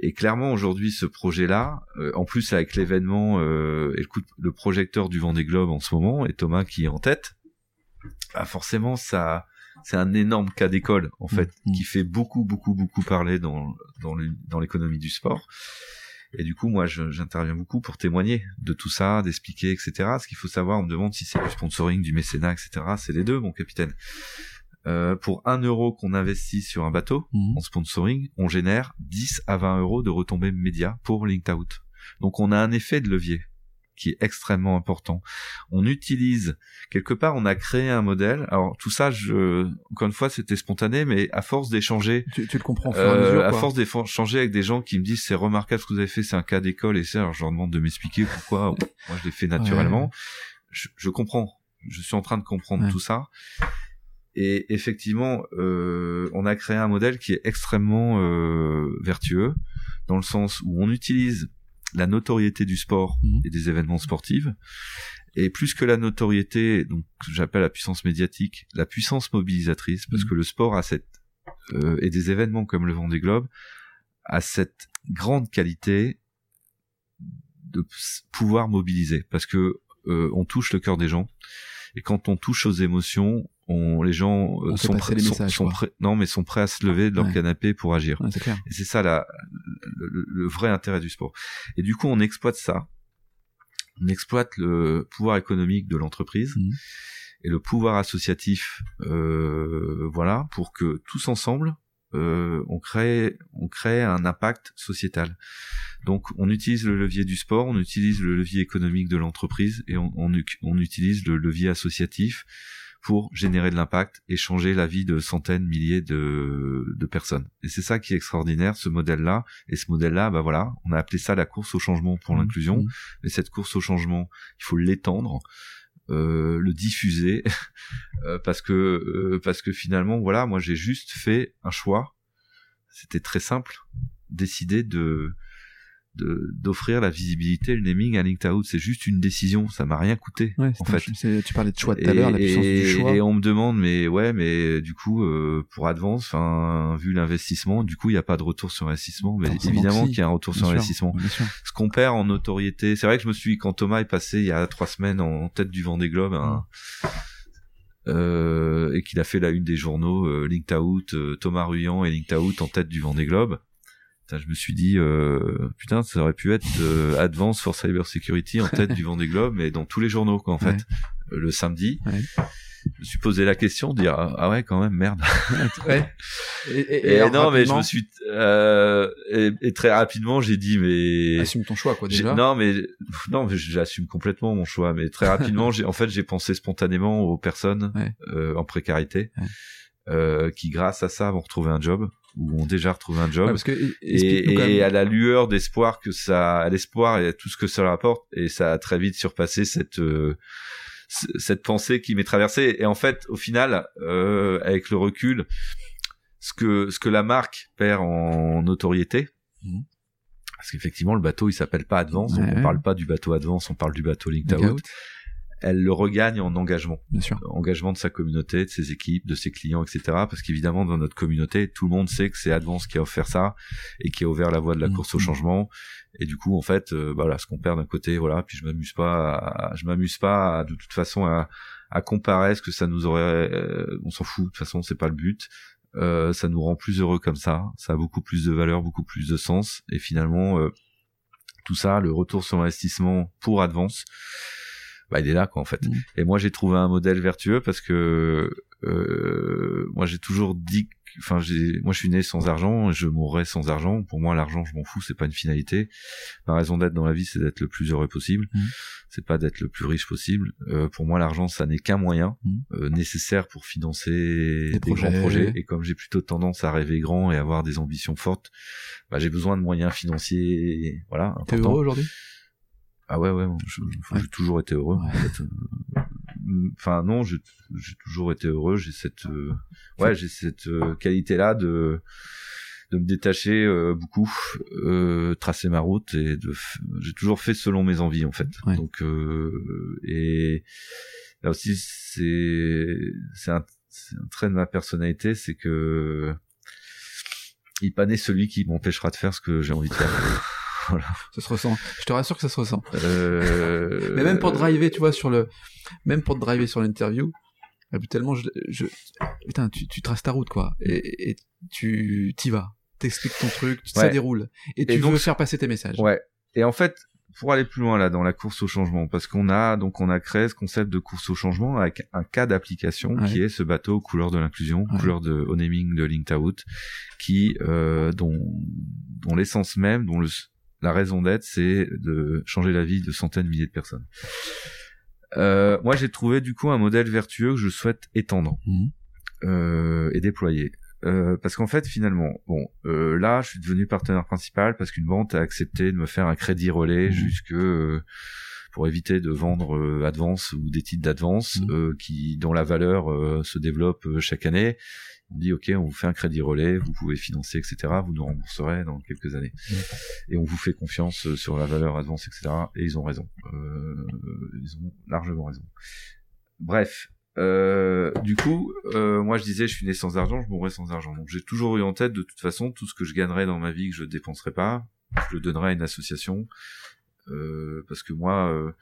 Et clairement, aujourd'hui, ce projet-là, euh, en plus avec l'événement euh, et le, coup de- le projecteur du Vendée Globe en ce moment, et Thomas qui est en tête, bah forcément, ça, c'est un énorme cas d'école, en fait, Mhm. qui fait beaucoup, beaucoup, beaucoup parler dans, dans l'économie du sport. Et du coup, moi, j'interviens beaucoup pour témoigner de tout ça, d'expliquer, etc. Ce qu'il faut savoir, on me demande si c'est du sponsoring, du mécénat, etc. C'est les deux, mon capitaine. Euh, pour un euro qu'on investit sur un bateau, Mhm. en sponsoring, on génère 10 à 20 euros de retombées médias pour Linked Out. Donc on a un effet de levier qui est extrêmement important. On utilise quelque part, on a créé un modèle. Alors tout ça, je, encore une fois, c'était spontané, mais à force d'échanger, Tu, tu le comprends à euh, mesure. à quoi. force d'échanger avec des gens qui me disent c'est remarquable ce que vous avez fait, c'est un cas d'école et ça, alors je leur demande de m'expliquer pourquoi. Moi, je l'ai fait naturellement. Je, je comprends. Je suis en train de comprendre Ouais. tout ça. Et effectivement, euh, on a créé un modèle qui est extrêmement euh, vertueux, dans le sens où on utilise la notoriété du sport Mhm. et des événements sportifs, et plus que la notoriété, donc j'appelle la puissance médiatique, la puissance mobilisatrice, parce Mhm. que le sport a cette euh, et des événements comme le Vendée Globe a cette grande qualité de pouvoir mobiliser, parce que euh, on touche le cœur des gens, et quand on touche aux émotions, on, les gens euh, On sont, prêts, sont, prêts, non mais sont prêts à se lever de leur Ouais. canapé pour agir. Ouais, c'est clair. Et c'est ça la, le, le- vrai intérêt du sport. Et du coup, on exploite ça. On exploite le pouvoir économique de l'entreprise Mhm. et le pouvoir associatif, euh, voilà, pour que tous ensemble, euh, on crée, on crée un impact sociétal. Donc, on utilise le levier du sport, on utilise le levier économique de l'entreprise et on, on, on utilise le levier associatif pour générer de l'impact et changer la vie de centaines, milliers de, de personnes. Et c'est ça qui est extraordinaire, ce modèle-là. Et ce modèle-là, bah voilà, on a appelé ça la course au changement pour Mhm. l'inclusion. Mhm. Mais cette course au changement, il faut l'étendre, euh, le diffuser, euh, parce que euh, parce que finalement, voilà, moi j'ai juste fait un choix. C'était très simple, décider de de- d'offrir la visibilité, le naming à Linked Out. C'est juste une décision, ça m'a rien coûté. Ouais, en fait. tu parlais de choix tout à l'heure, la puissance et, du choix. Et on me demande, mais ouais, mais du coup, euh, pour Advance, enfin, vu l'investissement, du coup, il n'y a pas de retour sur investissement. Mais évidemment qu'il y a un retour Bien sur sûr, investissement. Ce qu'on perd en notoriété, c'est vrai que je me suis, quand Thomas est passé il y a trois semaines en tête du Vendée Globe, hein, euh, et qu'il a fait la une des journaux, euh, Linked Out, euh, Thomas Ruyant et Linked Out en tête du Vendée Globe. Je me suis dit, euh, putain, ça aurait pu être euh, Advance for Cyber Security en tête du Vendée Globe, mais dans tous les journaux, quoi, en fait, Ouais. le samedi. Ouais. Je me suis posé la question de dire, ah, ah ouais, quand même, merde. Ouais. Et, et- et Et, alors, non, mais je me suis, euh, et, très rapidement, j'ai dit, mais Assume ton choix, quoi, déjà. non, mais non, mais j'assume complètement mon choix. Mais très rapidement, j'ai en fait j'ai pensé spontanément aux personnes euh, en précarité euh, qui, grâce à ça, vont retrouver un job ou ont déjà retrouvé un job. Ouais, parce que, et- à la lueur d'espoir que ça, à l'espoir et à tout ce que ça leur apporte, et ça a très vite surpassé cette euh, cette pensée qui m'est traversée. Et en fait, au final, euh, avec le recul, ce que ce que la marque perd en notoriété, Mhm. parce qu'effectivement le bateau il s'appelle pas Advance, donc on parle pas du bateau Advance, on parle du bateau Linked Out. Elle le regagne en engagement Bien sûr. engagement de sa communauté, de ses équipes, de ses clients, etc. Parce qu'évidemment, dans notre communauté, tout le monde sait que c'est Advance qui a offert ça et qui a ouvert la voie de la Mhm. course au changement. Et du coup, en fait, euh, bah voilà, ce qu'on perd d'un côté, voilà. Puis je m'amuse pas, à- je m'amuse pas à, de toute façon à, à comparer ce que ça nous aurait. euh, on s'en fout. De toute façon, c'est pas le but. Euh, ça nous rend plus heureux comme ça. Ça a beaucoup plus de valeur, beaucoup plus de sens. Et finalement, euh, tout ça, le retour sur investissement pour Advance bah il est là quoi en fait. Mhm. Et moi j'ai trouvé un modèle vertueux parce que euh, moi j'ai toujours dit, enfin moi je suis né sans argent, et je mourrai sans argent. Pour moi l'argent je m'en fous, c'est pas une finalité. Ma raison d'être dans la vie c'est d'être le plus heureux possible, Mhm. c'est pas d'être le plus riche possible. Euh, pour moi l'argent ça n'est qu'un moyen Mhm. euh, nécessaire pour financer des, projets. grands projets. Et comme j'ai plutôt tendance à rêver grand et avoir des ambitions fortes, bah, j'ai besoin de moyens financiers, voilà. T'es heureux aujourd'hui? Ah ouais, ouais, j'ai toujours été heureux. en fait. Euh, Enfin non, j'ai toujours été heureux. J'ai cette, euh, ouais, j'ai cette euh, qualité-là de de me détacher euh, beaucoup, euh, tracer ma route et de. f- J'ai toujours fait selon mes envies en fait. Ouais. Donc euh, et là aussi c'est c'est un, un trait de ma personnalité, c'est que il pas né celui qui m'empêchera de faire ce que j'ai envie de faire. Ça se ressent. Je te rassure que ça se ressent. Euh, Mais même pour driver, tu vois, sur le, même pour driver sur l'interview, tellement je, je, putain, tu, tu traces ta route, quoi, et, et tu t'y vas, t'expliques ton truc, ça Ouais. déroule, et tu Et donc- veux faire passer tes messages. Ouais. Et en fait, pour aller plus loin là dans la course au changement, parce qu'on a donc on a créé ce concept de course au changement avec un cas d'application Ouais. qui est ce bateau couleur de l'inclusion, Ouais. couleur de naming de Linked Out, qui euh, dont dont l'essence même, dont le la raison d'être, c'est de changer la vie de centaines de milliers de personnes. Euh, moi, j'ai trouvé du coup un modèle vertueux que je souhaite étendre Mhm. euh, et déployer. Euh, parce qu'en fait, finalement, bon, euh, là, je suis devenu partenaire principal parce qu'une banque a accepté de me faire un crédit relais Mhm. jusque euh, pour éviter de vendre euh, Advance ou des titres d'Advance euh, qui dont la valeur euh, se développe chaque année. On dit ok, on vous fait un crédit relais, vous pouvez financer, etc. Vous nous rembourserez dans quelques années, et on vous fait confiance sur la valeur Advance, etc. Et ils ont raison, ils ont largement raison. Bref, euh, du coup, euh, moi je disais, je suis né sans argent, je mourrai sans argent. Donc j'ai toujours eu en tête, de toute façon, tout ce que je gagnerais dans ma vie que je ne dépenserais pas, je le donnerais à une association, parce que moi, euh,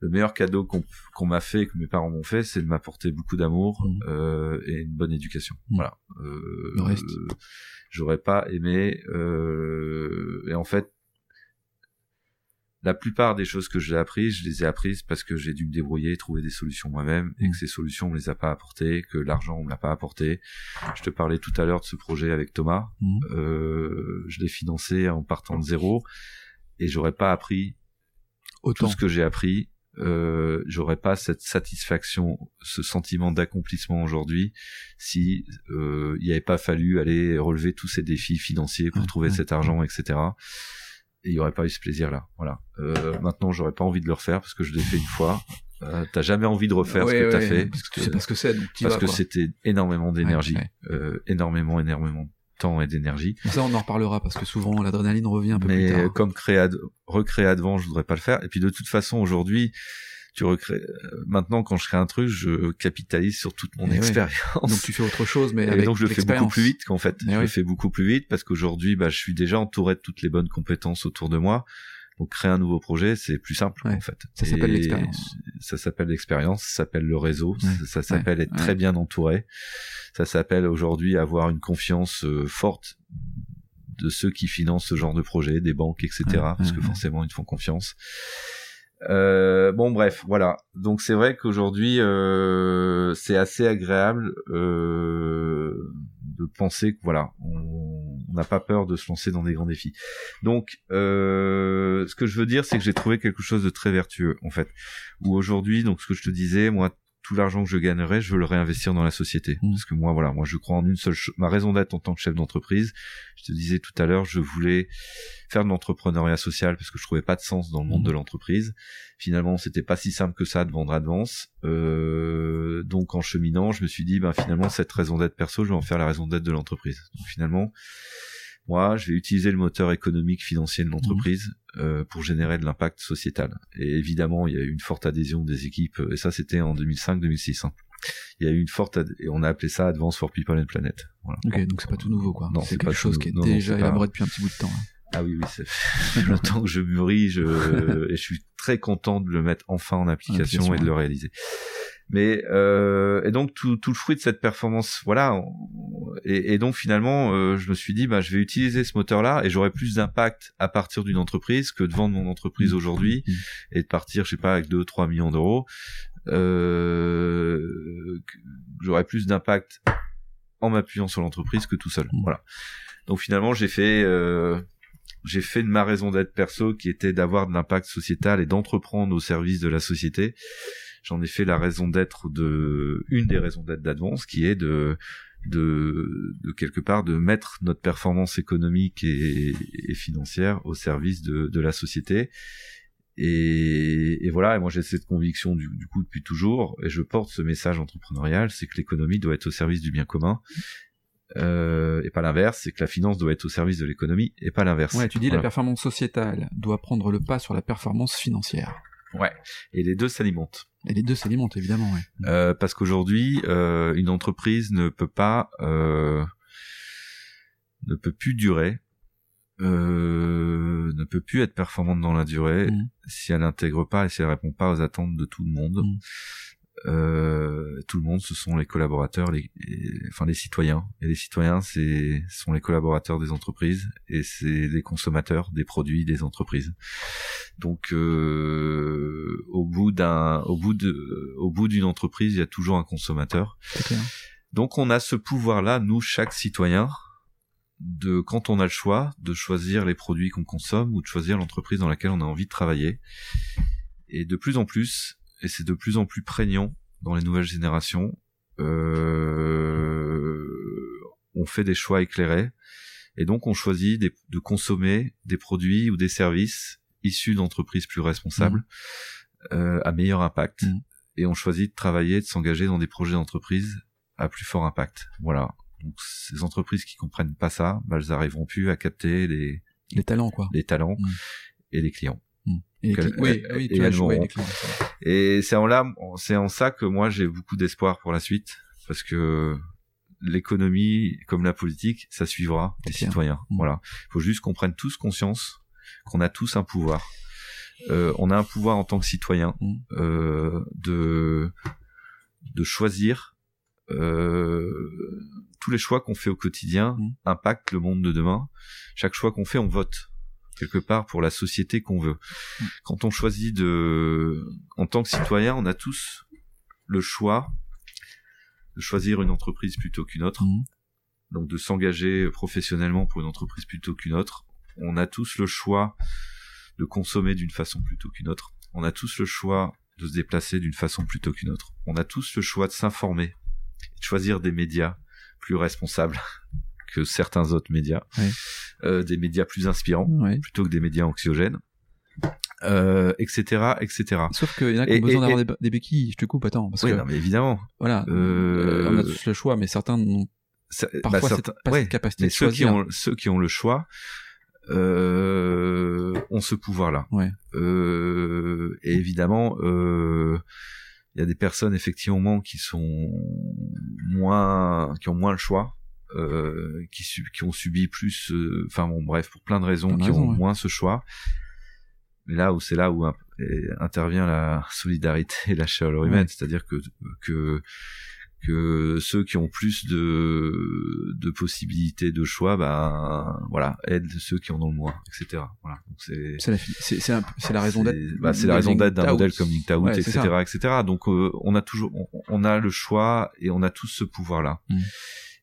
le meilleur cadeau qu'on m'a fait, que mes parents m'ont fait, c'est de m'apporter beaucoup d'amour Mhm. euh, et une bonne éducation. Mhm. Voilà. Euh, Le reste. euh, J'aurais pas aimé. Euh, et en fait, la plupart des choses que j'ai apprises, je les ai apprises parce que j'ai dû me débrouiller, trouver des solutions moi-même, et Mm. que ces solutions on me les a pas apportées, que l'argent on me l'a pas apporté. Je te parlais tout à l'heure de ce projet avec Thomas. Mhm. Euh, je l'ai financé en partant de zéro, et j'aurais pas appris Autant. tout ce que j'ai appris. Euh, j'aurais pas cette satisfaction, ce sentiment d'accomplissement aujourd'hui si euh, il n'y avait pas fallu aller relever tous ces défis financiers pour Ouais, trouver cet argent, etc. Et il y aurait pas eu ce plaisir-là. Voilà. Euh, maintenant, j'aurais pas envie de le refaire parce que je l'ai fait une fois. Euh, t'as jamais envie de refaire Ouais, ce que t'as ouais, fait Parce que c'est, parce vas, que c'était énormément d'énergie, euh, énormément, énormément temps et d'énergie. Ça, on en reparlera parce que souvent l'adrénaline revient un peu mais plus tard. comme créer recréer Advent, je voudrais pas le faire. Et puis de toute façon, aujourd'hui, tu recrées. euh, Maintenant, quand je crée un truc, je capitalise sur toute mon Eh ouais. expérience. Donc tu fais autre chose, mais Et avec donc je le fais beaucoup plus vite qu'en fait. Eh je le fais beaucoup plus vite parce qu'aujourd'hui, bah, je suis déjà entouré de toutes les bonnes compétences autour de moi. Donc créer un nouveau projet, c'est plus simple Ouais. en fait. Ça s'appelle l'expérience. Ça s'appelle l'expérience, ça s'appelle le réseau, Ouais. ça, ça s'appelle être très bien entouré. Ça s'appelle aujourd'hui avoir une confiance euh, forte de ceux qui financent ce genre de projet, des banques, etc. Parce que forcément ils te font confiance. Euh, bon bref, voilà. Donc c'est vrai qu'aujourd'hui euh, c'est assez agréable euh, de penser que voilà, on n'a pas peur de se lancer dans des grands défis. Donc euh, ce que je veux dire, c'est que j'ai trouvé quelque chose de très vertueux en fait. Où aujourd'hui, donc ce que je te disais, moi tout l'argent que je gagnerais, je veux le réinvestir dans la société. Mm. Parce que moi, voilà, moi je crois en une seule chose. Ma raison d'être en tant que chef d'entreprise, je te disais tout à l'heure, je voulais faire de l'entrepreneuriat social parce que je trouvais pas de sens dans le monde Mm. de l'entreprise. Finalement, c'était pas si simple que ça de vendre Advance. Euh, donc en cheminant, je me suis dit, ben finalement, cette raison d'être perso, je vais en faire la raison d'être de l'entreprise. Donc finalement, moi, je vais utiliser le moteur économique financier de l'entreprise euh, pour générer de l'impact sociétal. Et évidemment, il y a eu une forte adhésion des équipes, et ça c'était en 2005-2006. hein. Il y a eu une forte et on a appelé ça Advance for People and Planet. Voilà. Ok, donc c'est pas tout nouveau, quoi. Non, c'est quelque pas chose qui est non, déjà pas- élaboré depuis un petit bout de temps. hein. Ah oui, oui, c'est fait longtemps que je mûris, je, et je suis très content de le mettre enfin en application, application, et de ouais. le réaliser. Mais euh, et donc tout, tout le fruit de cette performance, voilà, et, et, donc finalement, euh, je me suis dit, bah, je vais utiliser ce moteur-là et j'aurai plus d'impact à partir d'une entreprise que de vendre mon entreprise aujourd'hui Mmh. et de partir, je sais pas, avec 2-3 millions d'euros. Euh, j'aurai plus d'impact en m'appuyant sur l'entreprise que tout seul. Mmh. Voilà. Donc finalement, j'ai fait, euh, j'ai fait de ma raison d'être perso qui était d'avoir de l'impact sociétal et d'entreprendre au service de la société. J'en ai fait la raison d'être de, une des raisons d'être d'Advance, qui est de, de, de quelque part de mettre notre performance économique et, et financière au service de, de la société. Et, et voilà, et moi j'ai cette conviction du, du coup depuis toujours, et je porte ce message entrepreneurial, c'est que l'économie doit être au service du bien commun, euh, et pas l'inverse, c'est que la finance doit être au service de l'économie, et pas l'inverse. Ouais, tu dis la Voilà. performance sociétale doit prendre le pas sur la performance financière. Ouais. Et les deux s'alimentent. Et les deux s'alimentent évidemment, ouais. Euh, parce qu'aujourd'hui, euh, une entreprise ne peut pas, euh, ne peut plus durer, euh, ne peut plus être performante dans la durée Mhm. si elle n'intègre pas et si elle répond pas aux attentes de tout le monde. Mhm. Euh, tout le monde, ce sont les collaborateurs, les, et- enfin les citoyens. Et les citoyens, c'est ce sont les collaborateurs des entreprises et c'est les consommateurs des produits des entreprises. Donc, euh, au bout d'un, au bout de, au bout d'une entreprise, il y a toujours un consommateur. Clair. Donc, on a ce pouvoir-là, nous, chaque citoyen, de quand on a le choix de choisir les produits qu'on consomme ou de choisir l'entreprise dans laquelle on a envie de travailler. Et de plus en plus, et c'est de plus en plus prégnant dans les nouvelles générations, euh, on fait des choix éclairés et donc on choisit des- de consommer des produits ou des services issus d'entreprises plus responsables euh, à meilleur impact Mhm. et on choisit de travailler, de s'engager dans des projets d'entreprise à plus fort impact. Voilà. Donc ces entreprises qui comprennent pas ça, bah, elles n'arriveront plus à capter les, Les talents, quoi. les talents Mhm. et les clients. Et oui, oui, as joué c'est vrai. Et c'est en là, c'est en ça que moi j'ai beaucoup d'espoir pour la suite, parce que l'économie, comme la politique, ça suivra les citoyens. Mhm. Voilà. Il faut juste qu'on prenne tous conscience qu'on a tous un pouvoir. Euh, on a un pouvoir en tant que citoyen Mhm. euh, de de choisir. Euh, tous les choix qu'on fait au quotidien Mhm. impactent le monde de demain. Chaque choix qu'on fait, on vote quelque part pour la société qu'on veut. Mhm. Quand on choisit de, en tant que citoyen, on a tous le choix de choisir une entreprise plutôt qu'une autre, Mhm. donc de s'engager professionnellement pour une entreprise plutôt qu'une autre. On a tous le choix de consommer d'une façon plutôt qu'une autre. On a tous le choix de se déplacer d'une façon plutôt qu'une autre. On a tous le choix de s'informer, de choisir des médias plus responsables que certains autres médias, Ouais. euh, des médias plus inspirants Ouais. plutôt que des médias anxiogènes, euh, etc., etc. Sauf qu'il y en a qui Et- ont besoin d'avoir des, des béquilles, je te coupe, attends, parce Oui, que, non, mais évidemment. voilà, Euh, on a tous le choix, mais certains n'ont parfois bah, cette, certains- pas ouais, cette capacité mais de ceux qui choisir. ont ceux qui ont le choix euh, ont ce pouvoir-là. Ouais. Euh, et évidemment, il y a des personnes effectivement qui sont moins, qui ont moins le choix, euh, qui, qui ont subi plus, euh, enfin bon, bref, pour plein de raisons, Plein de qui raisons, ont ouais. moins ce choix. Mais là où c'est là où et intervient la solidarité et la chaleur humaine, Ouais. c'est-à-dire que que que ceux qui ont plus de de possibilités de choix, ben voilà, aident ceux qui en ont moins, etc. Voilà. C'est C'est la, raison d'être. bah, c'est la raison d'être d'un modèle comme Linked Out, Ouais, etc., etc. Donc euh, on a toujours, on, on a le choix et on a tous ce pouvoir-là. Mm.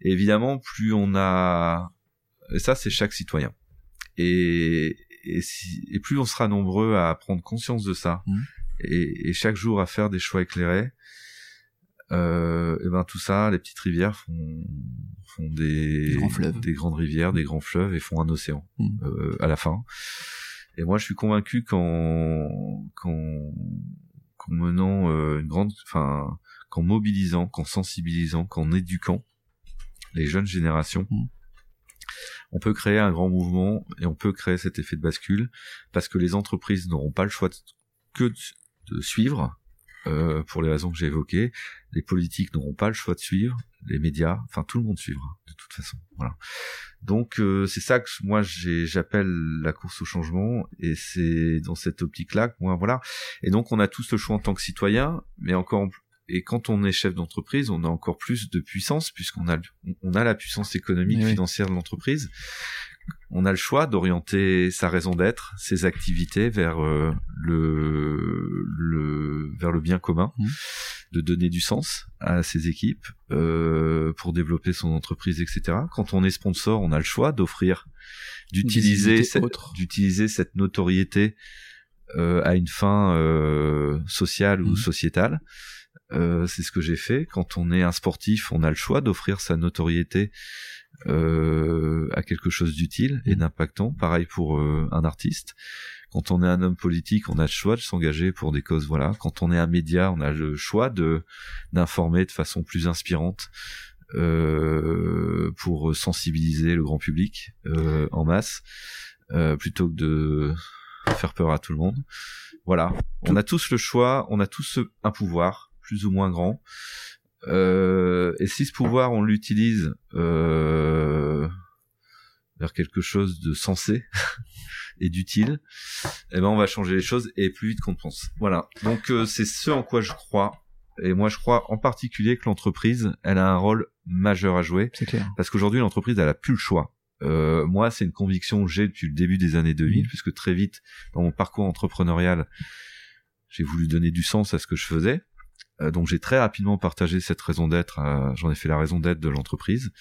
Et évidemment, plus on a, et ça c'est chaque citoyen. Et et, si, et plus on sera nombreux à prendre conscience de ça Mm. et, et chaque jour à faire des choix éclairés, euh, et ben tout ça, les petites rivières font font des, Des grands fleuves. des grandes rivières, des grands fleuves et font un océan Mm. euh, à la fin. Et moi, je suis convaincu qu'en qu'en qu'en menant euh, une grande, enfin, qu'en mobilisant, qu'en sensibilisant, qu'en éduquant les jeunes générations, Mm. on peut créer un grand mouvement et on peut créer cet effet de bascule parce que les entreprises n'auront pas le choix de- que de, de suivre. euh, pour les raisons que j'ai évoquées, les politiques n'auront pas le choix de suivre, les médias, enfin tout le monde suivra de toute façon. Voilà. Donc euh, c'est ça que moi j'appelle la course au changement et c'est dans cette optique-là que moi voilà. Et donc on a tous le choix en tant que citoyen, mais encore et quand on est chef d'entreprise, on a encore plus de puissance puisqu'on a on a la puissance économique, financière de l'entreprise. On a le choix d'orienter sa raison d'être, ses activités vers euh, le, le vers le bien commun, mmh. de donner du sens à ses équipes euh, pour développer son entreprise, etc. Quand on est sponsor, on a le choix d'offrir, d'utiliser d'utiliser cette notoriété euh, à une fin euh, sociale ou mmh. sociétale. Euh, c'est ce que j'ai fait. Quand on est un sportif, on a le choix d'offrir sa notoriété euh, à quelque chose d'utile et mmh. d'impactant. Pareil pour euh, un artiste. Quand on est un homme politique, on a le choix de s'engager pour des causes. Voilà. Quand on est un média, on a le choix de d'informer de façon plus inspirante. Euh, pour sensibiliser le grand public euh, en masse plutôt que de faire peur à tout le monde. Voilà, on a tous le choix, on a tous un pouvoir, plus ou moins grand. Euh, et si ce pouvoir, on l'utilise euh, vers quelque chose de sensé et d'utile, eh ben on va changer les choses et plus vite qu'on pense. Voilà. Donc euh, c'est ce en quoi je crois. Et moi, je crois en particulier que l'entreprise, elle a un rôle majeur à jouer. C'est clair. Parce qu'aujourd'hui, l'entreprise, elle a plus le choix. Euh, moi, c'est une conviction que j'ai depuis le début des années 2000, mmh. puisque très vite, dans mon parcours entrepreneurial, j'ai voulu donner du sens à ce que je faisais. Euh, donc j'ai très rapidement partagé cette raison d'être, j'en ai fait la raison d'être de l'entreprise.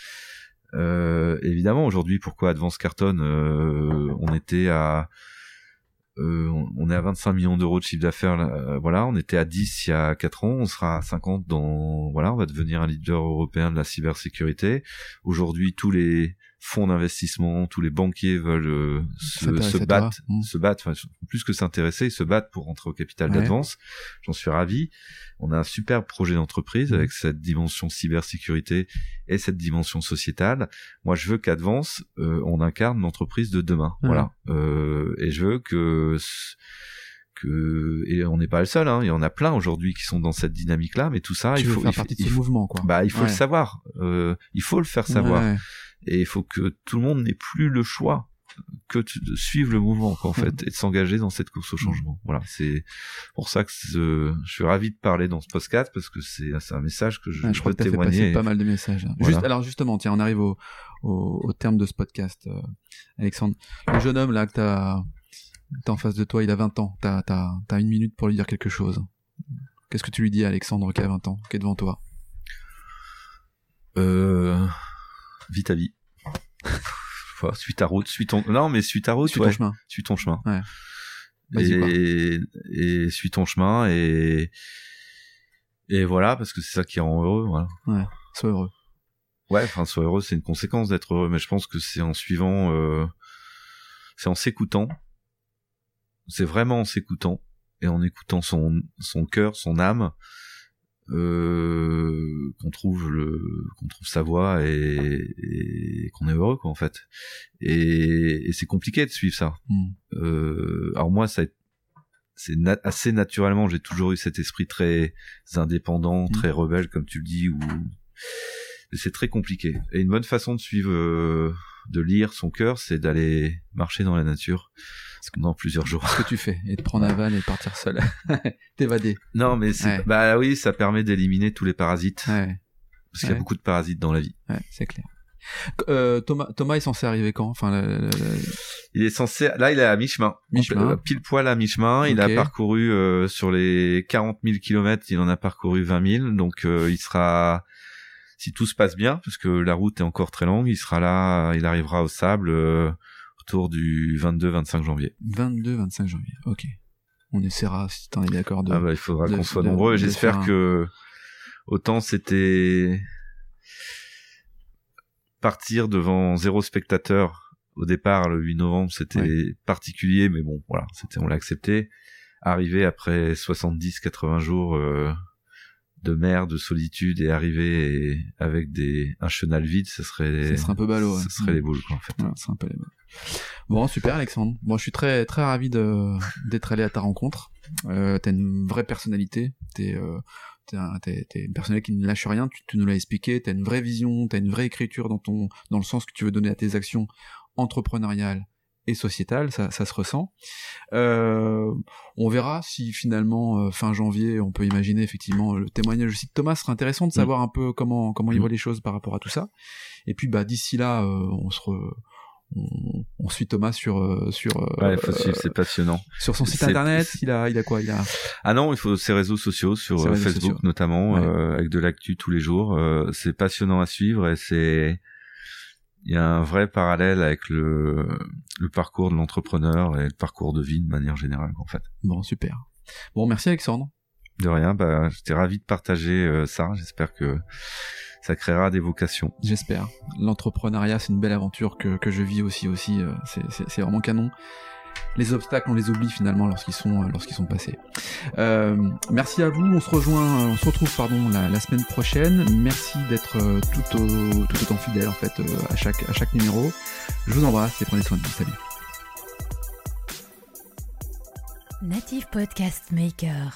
Euh, évidemment, aujourd'hui, pourquoi Advance Carton euh, On était à euh, on est à 25 millions d'euros de chiffre d'affaires, euh, voilà, on était à 10 il y a 4 ans, on sera à 50 dans, voilà, on va devenir un leader européen de la cybersécurité. Aujourd'hui, tous les fonds d'investissement, tous les banquiers veulent euh, se, battre, mmh. se battre, plus que s'intéresser, ils se battent pour rentrer au capital d'Advance. J'en suis ravi. On a un super projet d'entreprise mmh. avec cette dimension cybersécurité et cette dimension sociétale. Moi, je veux qu'Advance, euh, on incarne l'entreprise de demain. Voilà. Euh, et je veux que que et on n'est pas le seul hein. il y en a plein aujourd'hui qui sont dans cette dynamique là mais tout ça il faut faire partie de ce mouvement quoi bah il faut le savoir euh, il faut le faire savoir et il faut que tout le monde n'ait plus le choix que de suivre le mouvement quoi, en fait et de s'engager dans cette course au changement. Voilà, c'est pour ça que je suis ravi de parler dans ce podcast parce que c'est un message que je, je, peux témoigner. pas mal de messages. Juste, alors justement, tiens, on arrive au, au, au terme de ce podcast, euh, Alexandre. Le jeune homme là que t'as as en face de toi, il a 20 ans. T'as as, as une minute pour lui dire quelque chose. Qu'est-ce que tu lui dis à Alexandre qui a 20 ans, qui est devant toi? Euh, Vis ta vie. suis ta route, suis ton non mais suis ta route, suis ton chemin, suis ton chemin. Ouais. Et, et suis ton chemin et et voilà parce que c'est ça qui rend heureux. Voilà. Ouais, sois heureux. Ouais, enfin sois heureux, c'est une conséquence d'être heureux, mais je pense que c'est en suivant, euh, c'est en s'écoutant, c'est vraiment en s'écoutant et en écoutant son son cœur, son âme euh, qu'on trouve le qu'on trouve sa voie et, et qu'on est heureux quoi en fait et, et c'est compliqué de suivre ça mm. euh, alors moi ça c'est assez naturellement j'ai toujours eu cet esprit très indépendant mm. très rebelle comme tu le dis ou c'est très compliqué et une bonne façon de suivre euh, de lire son cœur c'est d'aller marcher dans la nature pendant plusieurs jours. Ce que tu fais, et de prendre un van et partir seul, t'évader. Non, mais c'est, bah oui, ça permet d'éliminer tous les parasites. Ouais. Parce qu'il y a beaucoup de parasites dans la vie. Ouais, c'est clair. Euh, Thomas, Thomas est censé arriver quand? Enfin, il est censé. Là, il est à mi-chemin. Mi-chemin. Pile poil à mi-chemin. Il a parcouru euh, sur les 40 000 kilomètres, il en a parcouru 20 000. Donc, euh, il sera, si tout se passe bien, parce que la route est encore très longue, il sera là. Il arrivera au sable autour du 22-25 janvier. 22-25 janvier, ok. On essaiera, si t'en es d'accord. De, ah bah, il faudra qu'on soit nombreux. J'espère que autant c'était partir devant zéro spectateur au départ le 8 novembre, c'était particulier, mais bon, voilà, c'était on l'a accepté. Arriver après 70-80 jours euh, de mer, de solitude et arriver avec des un chenal vide, ça serait ça serait un peu ballot. Ça serait les boules quoi, en fait. Ouais, un peu les boules. Bon, super Alexandre. Bon, je suis très très ravi d'être allé à ta rencontre. Euh, t'as une vraie personnalité. T'es euh, t'es, t'es, une personnalité qui ne lâche rien. Tu, tu nous l'as expliqué. T'as une vraie vision. T'as une vraie écriture dans ton dans le sens que tu veux donner à tes actions entrepreneuriales et sociétal, ça, ça se ressent. Euh, on verra si finalement euh, fin janvier, on peut imaginer effectivement le témoignage aussi de Thomas serait intéressant de mm. savoir un peu comment comment il mm. voit les choses par rapport à tout ça. Et puis bah d'ici là, euh, on se on, suit Thomas sur euh, sur ouais, c'est passionnant. Sur son site internet, il a il a quoi? Il a Ah non, il faut ses réseaux sociaux sur Facebook notamment avec de l'actu tous les jours, c'est passionnant à suivre et c'est il y a un vrai parallèle avec le, le parcours de l'entrepreneur et le parcours de vie de manière générale, en fait. Bon, super. Bon, merci Alexandre. De rien, bah, j'étais ravi de partager euh, ça. J'espère que ça créera des vocations. J'espère. L'entrepreneuriat, c'est une belle aventure que, que je vis aussi. aussi. Euh, c'est vraiment canon les obstacles, on les oublie finalement lorsqu'ils sont euh, lorsqu'ils sont passés. Euh, merci à vous. On se rejoint, euh, on se retrouve pardon la, semaine prochaine. Merci d'être tout, tout autant fidèle en fait à chaque à chaque numéro. Je vous embrasse et prenez soin de vous. Salut. Native Podcast Maker.